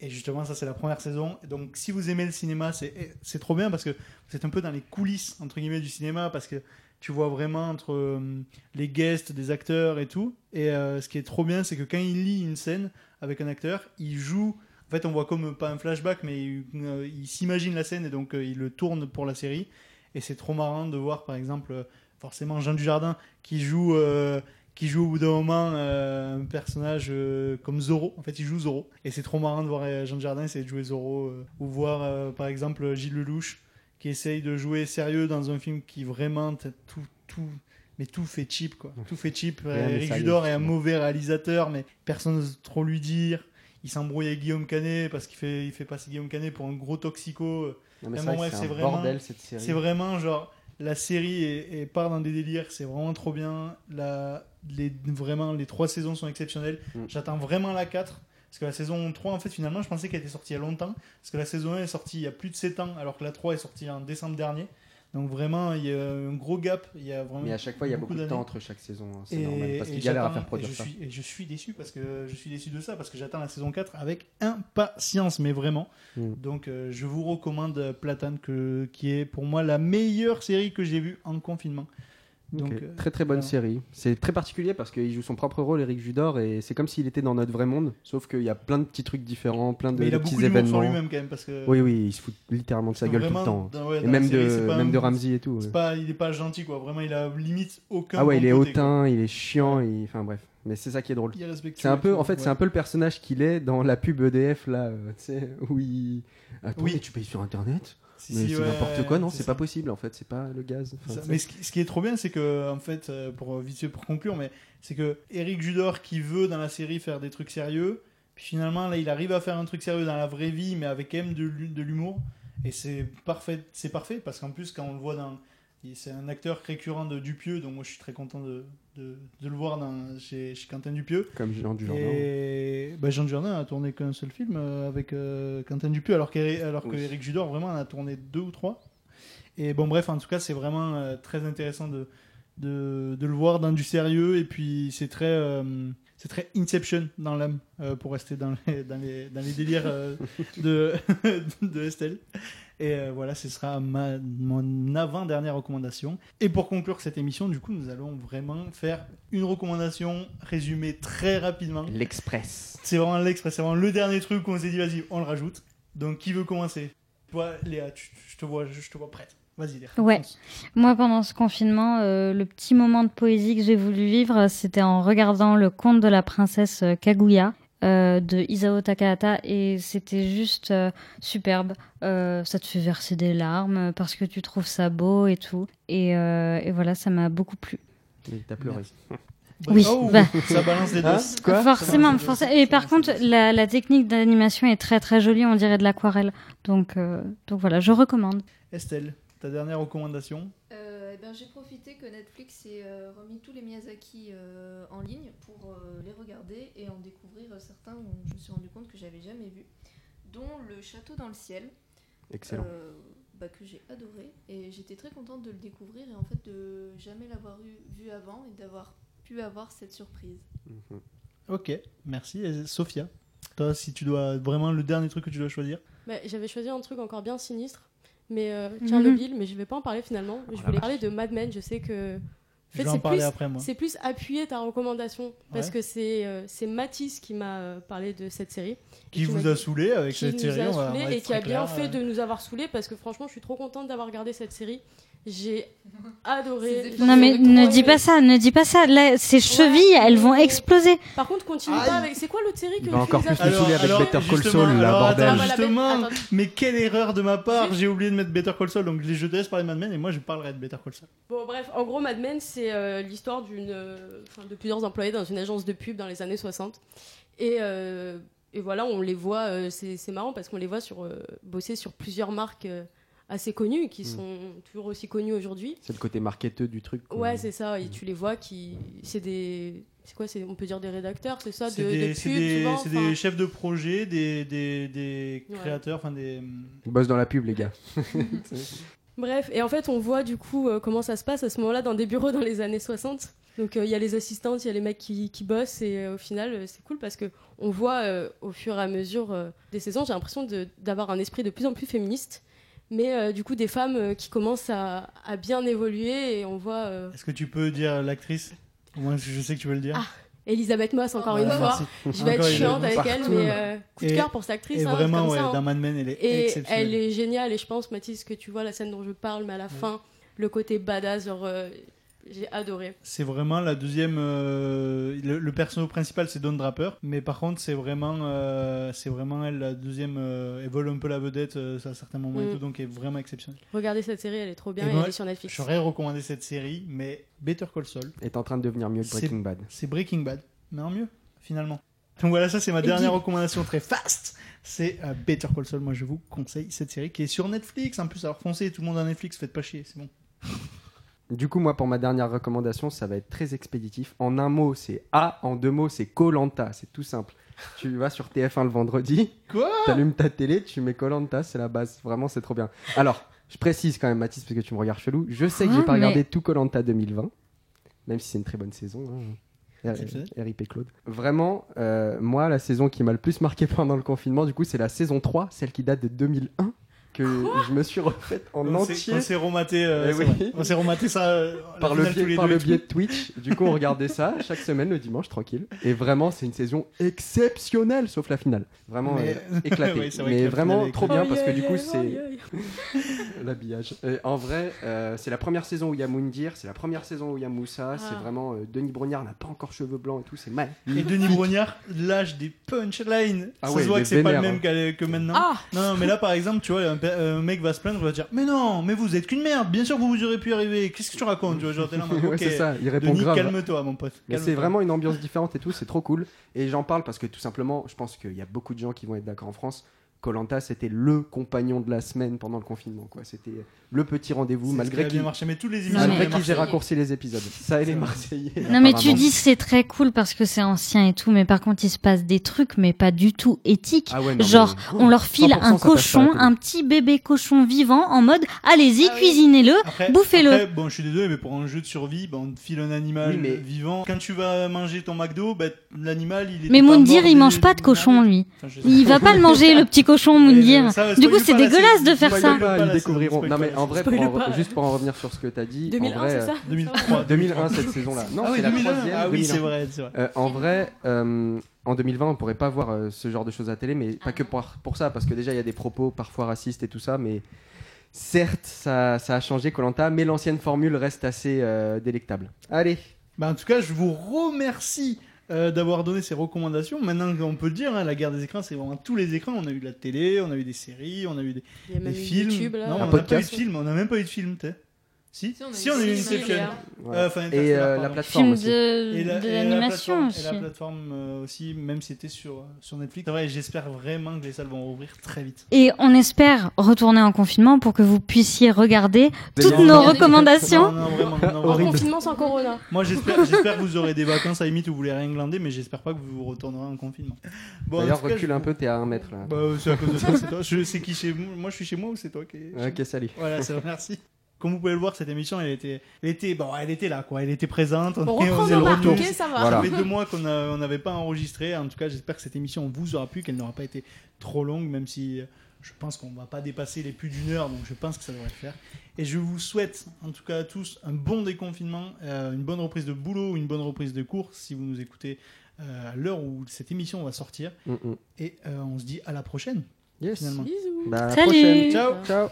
Et justement, ça, c'est la première saison. Donc, si vous aimez le cinéma, c'est eh, c'est trop bien parce que vous êtes un peu dans les coulisses, entre guillemets, du cinéma parce que tu vois vraiment entre euh, les guests des acteurs et tout. Et euh, ce qui est trop bien, c'est que quand il lit une scène avec un acteur, il joue. En fait, on voit comme pas un flashback, mais il, euh, s'imagine la scène et donc il le tourne pour la série. Et c'est trop marrant de voir, par exemple, forcément Jean Dujardin qui joue, qui joue au bout d'un moment euh, un personnage euh, comme Zorro. En fait, il joue Zorro. Et c'est trop marrant de voir euh, Jean Dujardin essayer de jouer Zorro. euh, ou voir, par exemple, Gilles Lelouch qui essaye de jouer sérieux dans un film qui vraiment tout, tout, mais tout fait cheap quoi. Tout fait cheap. N'est Eric Judor est un mauvais réalisateur, mais personne n'ose trop lui dire. Il s'embrouille avec Guillaume Canet parce qu'il fait, il fait passer Guillaume Canet pour un gros toxico. C'est vrai vraiment-. C'est vraiment genre la série est, est- part dans des délires, c'est vraiment trop bien. La, les, vraiment, les trois saisons sont exceptionnelles. Mm. J'attends vraiment la 4. Parce que la saison 3, en fait, finalement, je pensais qu'elle était sortie il y a longtemps. Parce que la saison 1 est sortie il y a plus de 7 ans, alors que la 3 est sortie en décembre dernier. Donc vraiment, il y a un gros gap. Il y a vraiment Mais à chaque fois, il y a beaucoup de temps entre chaque saison. hein, C'est normal. Parce qu'il galère à faire produire et je ça. Suis, et je suis déçu parce que je suis déçu de ça parce que j'attends la saison 4 avec impatience, mais vraiment. Mm. Donc euh, je vous recommande euh, Platane, que, qui est pour moi la meilleure série que j'ai vue en confinement. Donc, euh, très très bonne voilà. série. C'est très particulier parce qu'il joue son propre rôle, Eric Judor, et c'est comme s'il était dans notre vrai monde, sauf qu'il y a plein de petits trucs différents, plein de, mais il a petits événements. lui-même quand même parce que Oui, oui, il se fout littéralement de sa gueule tout le temps. dans- ouais, Et même série, de, même un- de Ramsey et tout. ouais. pas, il est pas gentil quoi. Vraiment, il a limite aucun. Ah ouais, bon il est côté, quoi. hautain, il est chiant, il- enfin bref. Mais c'est ça qui est drôle. C'est un peu, tout, en fait, c'est ouais. un peu le personnage qu'il est dans la pub EDF là, euh, tu sais, où il. Attends, Oui. tu payes sur internet? Si, Mais si, c'est ouais, n'importe quoi, non c'est pas possible en fait, c'est pas le gaz. Enfin, mais ce qui, ce qui est trop bien, c'est que, en fait, euh, pour vite fait, pour conclure, mais c'est que Eric Judor qui veut dans la série faire des trucs sérieux, puis finalement là, il arrive à faire un truc sérieux dans la vraie vie, mais avec quand même de, l'hu- de l'humour, et c'est parfait, c'est parfait parce qu'en plus quand on le voit dans, c'est un acteur récurrent de Dupieux, donc moi je suis très content de, de, de le voir dans, chez, chez Quentin Dupieux. Comme Jean Dujardin. Et bah, Jean Dujardin a tourné qu'un seul film euh, avec euh, Quentin Dupieux, alors, que Oui. Eric Judor vraiment en a tourné deux ou trois. Et bon, bref, en tout cas, c'est vraiment euh, très intéressant de, de, de le voir dans du sérieux. Et puis, c'est très, euh, c'est très Inception dans l'âme, euh, pour rester dans les, dans les, dans les délires euh, de, <laughs> de Estelle. Et euh, voilà, ce sera ma, mon avant-dernière recommandation. Et pour conclure cette émission, du coup, nous allons vraiment faire une recommandation résumée très rapidement. L'Express. C'est vraiment l'express, c'est vraiment le dernier truc où on s'est dit, vas-y, on le rajoute. Donc, qui veut commencer? Toi, Léa, tu- je te vois, je te vois prête. Vas-y. Ouais. Moi, pendant ce confinement, euh, le petit moment de poésie que j'ai voulu vivre, c'était en regardant le conte de la princesse euh, Kaguya euh, de Isao Takahata et c'était juste euh, superbe. Euh, ça te fait verser des larmes parce que tu trouves ça beau et tout. Et, euh, et voilà, ça m'a beaucoup plu. Mais t'as pleuré. <laughs> Oui, Oh, bah. ça balance les deux. Hein Quoi forcément, forcément. Et par contre, la, la technique d'animation est très très jolie, on dirait de l'aquarelle. Donc, euh, donc voilà, je recommande. Estelle, ta dernière recommandation Euh, eh ben, j'ai profité que Netflix ait euh, remis tous les Miyazaki euh, en ligne pour euh, les regarder et en découvrir euh, certains où je me suis rendu compte que j'avais jamais vu, dont Le Château dans le ciel, Excellent. euh, bah, que j'ai adoré et j'étais très contente de le découvrir et en fait de jamais l'avoir eu- vu avant et d'avoir pu avoir cette surprise. Mhm. Ok, merci. Et Sophia, toi, si tu dois vraiment le dernier truc que tu dois choisir. Bah, J'avais choisi un truc encore bien sinistre, mais euh, Mhm. Tchernobyl, mais je vais pas en parler finalement. je la voulais parler de Mad Men. Je sais que. En Je fait, vais en c'est parler plus, après moi. c'est plus appuyer ta recommandation parce Ouais. que c'est euh, c'est Mathis qui m'a euh, parlé de cette série. Qui qui vous a saoulé avec cette nous série a on va- on va et qui a bien clair, fait euh. de nous avoir saoulés parce que franchement je suis trop contente d'avoir regardé cette série J'ai adoré. Non mais ne dis pas ça, ne dis pas ça. Là, ses chevilles, elles vont exploser. Par contre, continue Aïe. pas avec. C'est quoi l'autre série que va encore plus me saouler avec Better Call Saul, là, alors, bordel. attends, Ah, voilà, justement, attends. mais quelle erreur de ma part, j'ai oublié de mettre Better Call Saul, donc je te laisse parler de Mad Men et moi je parlerai de Better Call Saul. Bon, bref, en gros, Mad Men, c'est euh, l'histoire d'une, euh, enfin, de plusieurs employés dans une agence de pub dans les années 60. Et, euh, et voilà, on les voit, euh, c'est c'est marrant parce qu'on les voit sur, euh, bosser sur plusieurs marques euh, assez connues qui Mm. sont toujours aussi connues aujourd'hui. C'est le côté marketeux du truc. quoi. Ouais, c'est ça, et tu les vois qui. C'est des. C'est quoi c'est- On peut dire des rédacteurs, c'est ça de, C'est de des, pubs, c'est des- souvent, c'est enfin. des chefs de projet, des, des, des créateurs, enfin des. Ils bossent dans la pub, les gars. <laughs> Bref, et en fait, on voit du coup euh, comment ça se passe à ce moment-là dans des bureaux dans les années 60. Donc euh, il y a les assistantes, il y a les mecs qui, qui bossent, et euh, au final, euh, c'est cool parce que on voit euh, au fur et à mesure euh, des saisons, j'ai l'impression de- d'avoir un esprit de plus en plus féministe, mais euh, du coup des femmes euh, qui commencent à, à bien évoluer, et on voit euh, Est-ce que tu peux dire l'actrice? Au moins, je sais que tu veux le dire. Ah, Elisabeth Moss encore une Voilà, fois. merci. Je vais être chiante avec elle, mais euh, coup de cœur pour cette actrice. Et hein, vraiment, comme ouais, ça, hein. dans Mad Men, elle est Et exceptionnelle. elle est géniale et je pense Mathis que tu vois la scène dont je parle mais à la fin le côté badass genre euh, j'ai adoré. C'est vraiment la deuxième. euh, le, le personnage principal, c'est Don Draper, mais par contre, c'est vraiment, euh, c'est vraiment elle la deuxième. euh, elle vole un peu la vedette euh, à certains moments et Mm. tout, donc elle est vraiment exceptionnelle. Regardez cette série, elle est trop bien Et et moi, elle est sur Netflix. J'aurais recommandé cette série, mais Better Call Saul, Est en train de devenir mieux que Breaking Bad. c'est Breaking Bad, mais en mieux finalement. Donc voilà, ça c'est ma dernière recommandation très fast. C'est euh, Better Call Saul. Moi, je vous conseille cette série qui est sur Netflix. En plus, alors foncez, tout le monde a Netflix, faites pas chier, c'est bon. Du coup, moi, pour ma dernière recommandation, ça va être très expéditif. En un mot, c'est A. En deux mots, c'est Colanta. C'est tout simple. Tu vas sur TF1 le vendredi, Quoi? T'allumes ta télé, tu mets Colanta, c'est la base. Vraiment, c'est trop bien. Alors, je précise quand même, Mathis, parce que tu me regardes chelou. Je sais que j'ai Quoi pas regardé tout Colanta 2020, même si c'est une très bonne saison. hein. RIP Claude. Vraiment, euh, moi, la saison qui m'a le plus marqué <laughs> pendant le confinement, du coup, c'est la saison 3, celle qui date de 2001, que je me suis refaite en On entier. On s'est rematé, euh, Eh c'est oui. vrai. on s'est rematé ça euh, par le biais, par le de Twitch. Du coup, on regardait ça chaque semaine le dimanche, tranquille. Et vraiment, c'est une saison exceptionnelle, sauf la finale. Vraiment Mais- euh, éclatée. <laughs> Oui, c'est vrai que Mais vraiment trop bien parce que du coup, c'est aïe, <laughs> aïe. l'habillage. En vrai, euh, c'est la première saison où il y a Moundir, c'est la première saison où il y a Moussa. C'est Ah. vraiment euh, Denis Brognard n'a pas encore cheveux blancs et tout, c'est mal. Et Denis Brognard lâche des punchlines. Ah ça ouais, se voit que est c'est pas le même qu'à- que maintenant. Ah Non, mais là par exemple, tu vois, un, un mec va se plaindre, il va dire Mais non, mais vous êtes qu'une merde, bien sûr vous vous aurez pu y arriver. Qu'est-ce que tu racontes Tu vois, genre, t'es là, en mode, <laughs> Ouais, ok, c'est ça, il répond Denis, grave. calme-toi, mon pote. Mais c'est vraiment une ambiance différente et tout, c'est trop cool. Et j'en parle parce que tout simplement, je pense qu'il y a beaucoup de gens qui vont être d'accord en France. Colanta, c'était le compagnon de la semaine pendant le confinement. quoi. C'était le petit rendez-vous, malgré qu'il bien marché, mais tous les Non, émissions mais- malgré ont qu'ils bien aient marché. raccourci les épisodes. Ça et les Marseillais. Non mais tu dis c'est très cool parce que c'est ancien et tout, mais par contre il se passe des trucs mais pas du tout éthiques. Ah ouais, non, Genre mais- on leur file 100% un cochon, un petit bébé cochon vivant en mode allez-y Ah oui. cuisinez-le, Après, bouffez-le. après, bon, je suis désolé, mais pour un jeu de survie, bah, on te file un animal Oui, mais- vivant. Quand tu vas manger ton McDo, bah, l'animal, il est. Mais Moundir il mange pas de cochon lui. Il va pas le manger le petit cochon <laughs> Mais, Moundir. ça, Du coup c'est dégueulasse de faire ça. ils découvriront. Non mais en vrai, juste pour en revenir sur ce que tu as dit, 2001 en vrai, c'est euh, ça 2003. 2001 cette saison-là. Non, ah oui, c'est la 2001. troisième. Ah oui, 2001. c'est vrai. Euh, en vrai, euh, en 2020, on pourrait pas voir euh, ce genre de choses à télé, mais pas que pour, pour ça, parce que déjà il y a des propos parfois racistes et tout ça, mais certes, ça, ça a changé Colanta, mais l'ancienne formule reste assez euh, délectable. Allez, Bah, en tout cas, je vous remercie euh, d'avoir donné ces recommandations. Maintenant, on peut le dire, hein, la guerre des écrans, c'est vraiment tous les écrans. On a eu de la télé, on a eu des séries, on a eu des, Il y a des même eu films. YouTube là. non, Un on n'a pas eu de film. On n'a même pas eu de film, t'es. Si, Si, on a on a eu Inception. voilà. Euh, enfin, et euh, la pardon. plateforme aussi. de, Et la- de et la l'animation plateforme- aussi. Et la plateforme euh, aussi, même si c'était sur, sur Netflix. C'est vrai, j'espère vraiment que les salles vont rouvrir très vite. Et on espère retourner en confinement pour que vous puissiez regarder toutes Non, nos non, recommandations. Non, non, vraiment, non, En confinement sans corona. Moi, j'espère, j'espère que vous aurez des vacances à la limite où vous voulez rien glander, mais j'espère pas que vous rectournerez en confinement. Bon, D'ailleurs, recule je- un peu, t'es à un mètre là. Bah, c'est à cause de toi, c'est toi. Je sais qui chez moi, je suis chez moi ou c'est toi qui. est- Ok, salut. Voilà, c'est merci. Comme vous pouvez le voir, cette émission, elle était, elle était, bon, elle était là, quoi. Elle était présente. On est- reprend faisait le retour. ça va. Voilà. Ça fait deux mois qu'on a- on n'avait pas enregistré. En tout cas, j'espère que cette émission vous aura plu, qu'elle n'aura pas été trop longue, même si euh, je pense qu'on va pas dépasser les plus d'une heure, donc je pense que ça devrait le faire. Et je vous souhaite, en tout cas à tous, un bon déconfinement, euh, une bonne reprise de boulot, ou une bonne reprise de cours, si vous nous écoutez euh, à l'heure où cette émission va sortir. Mm, mm. Et euh, on se dit à la prochaine, Yes. finalement. Bisous. Bah, à la Salut. prochaine. Ciao. Ciao.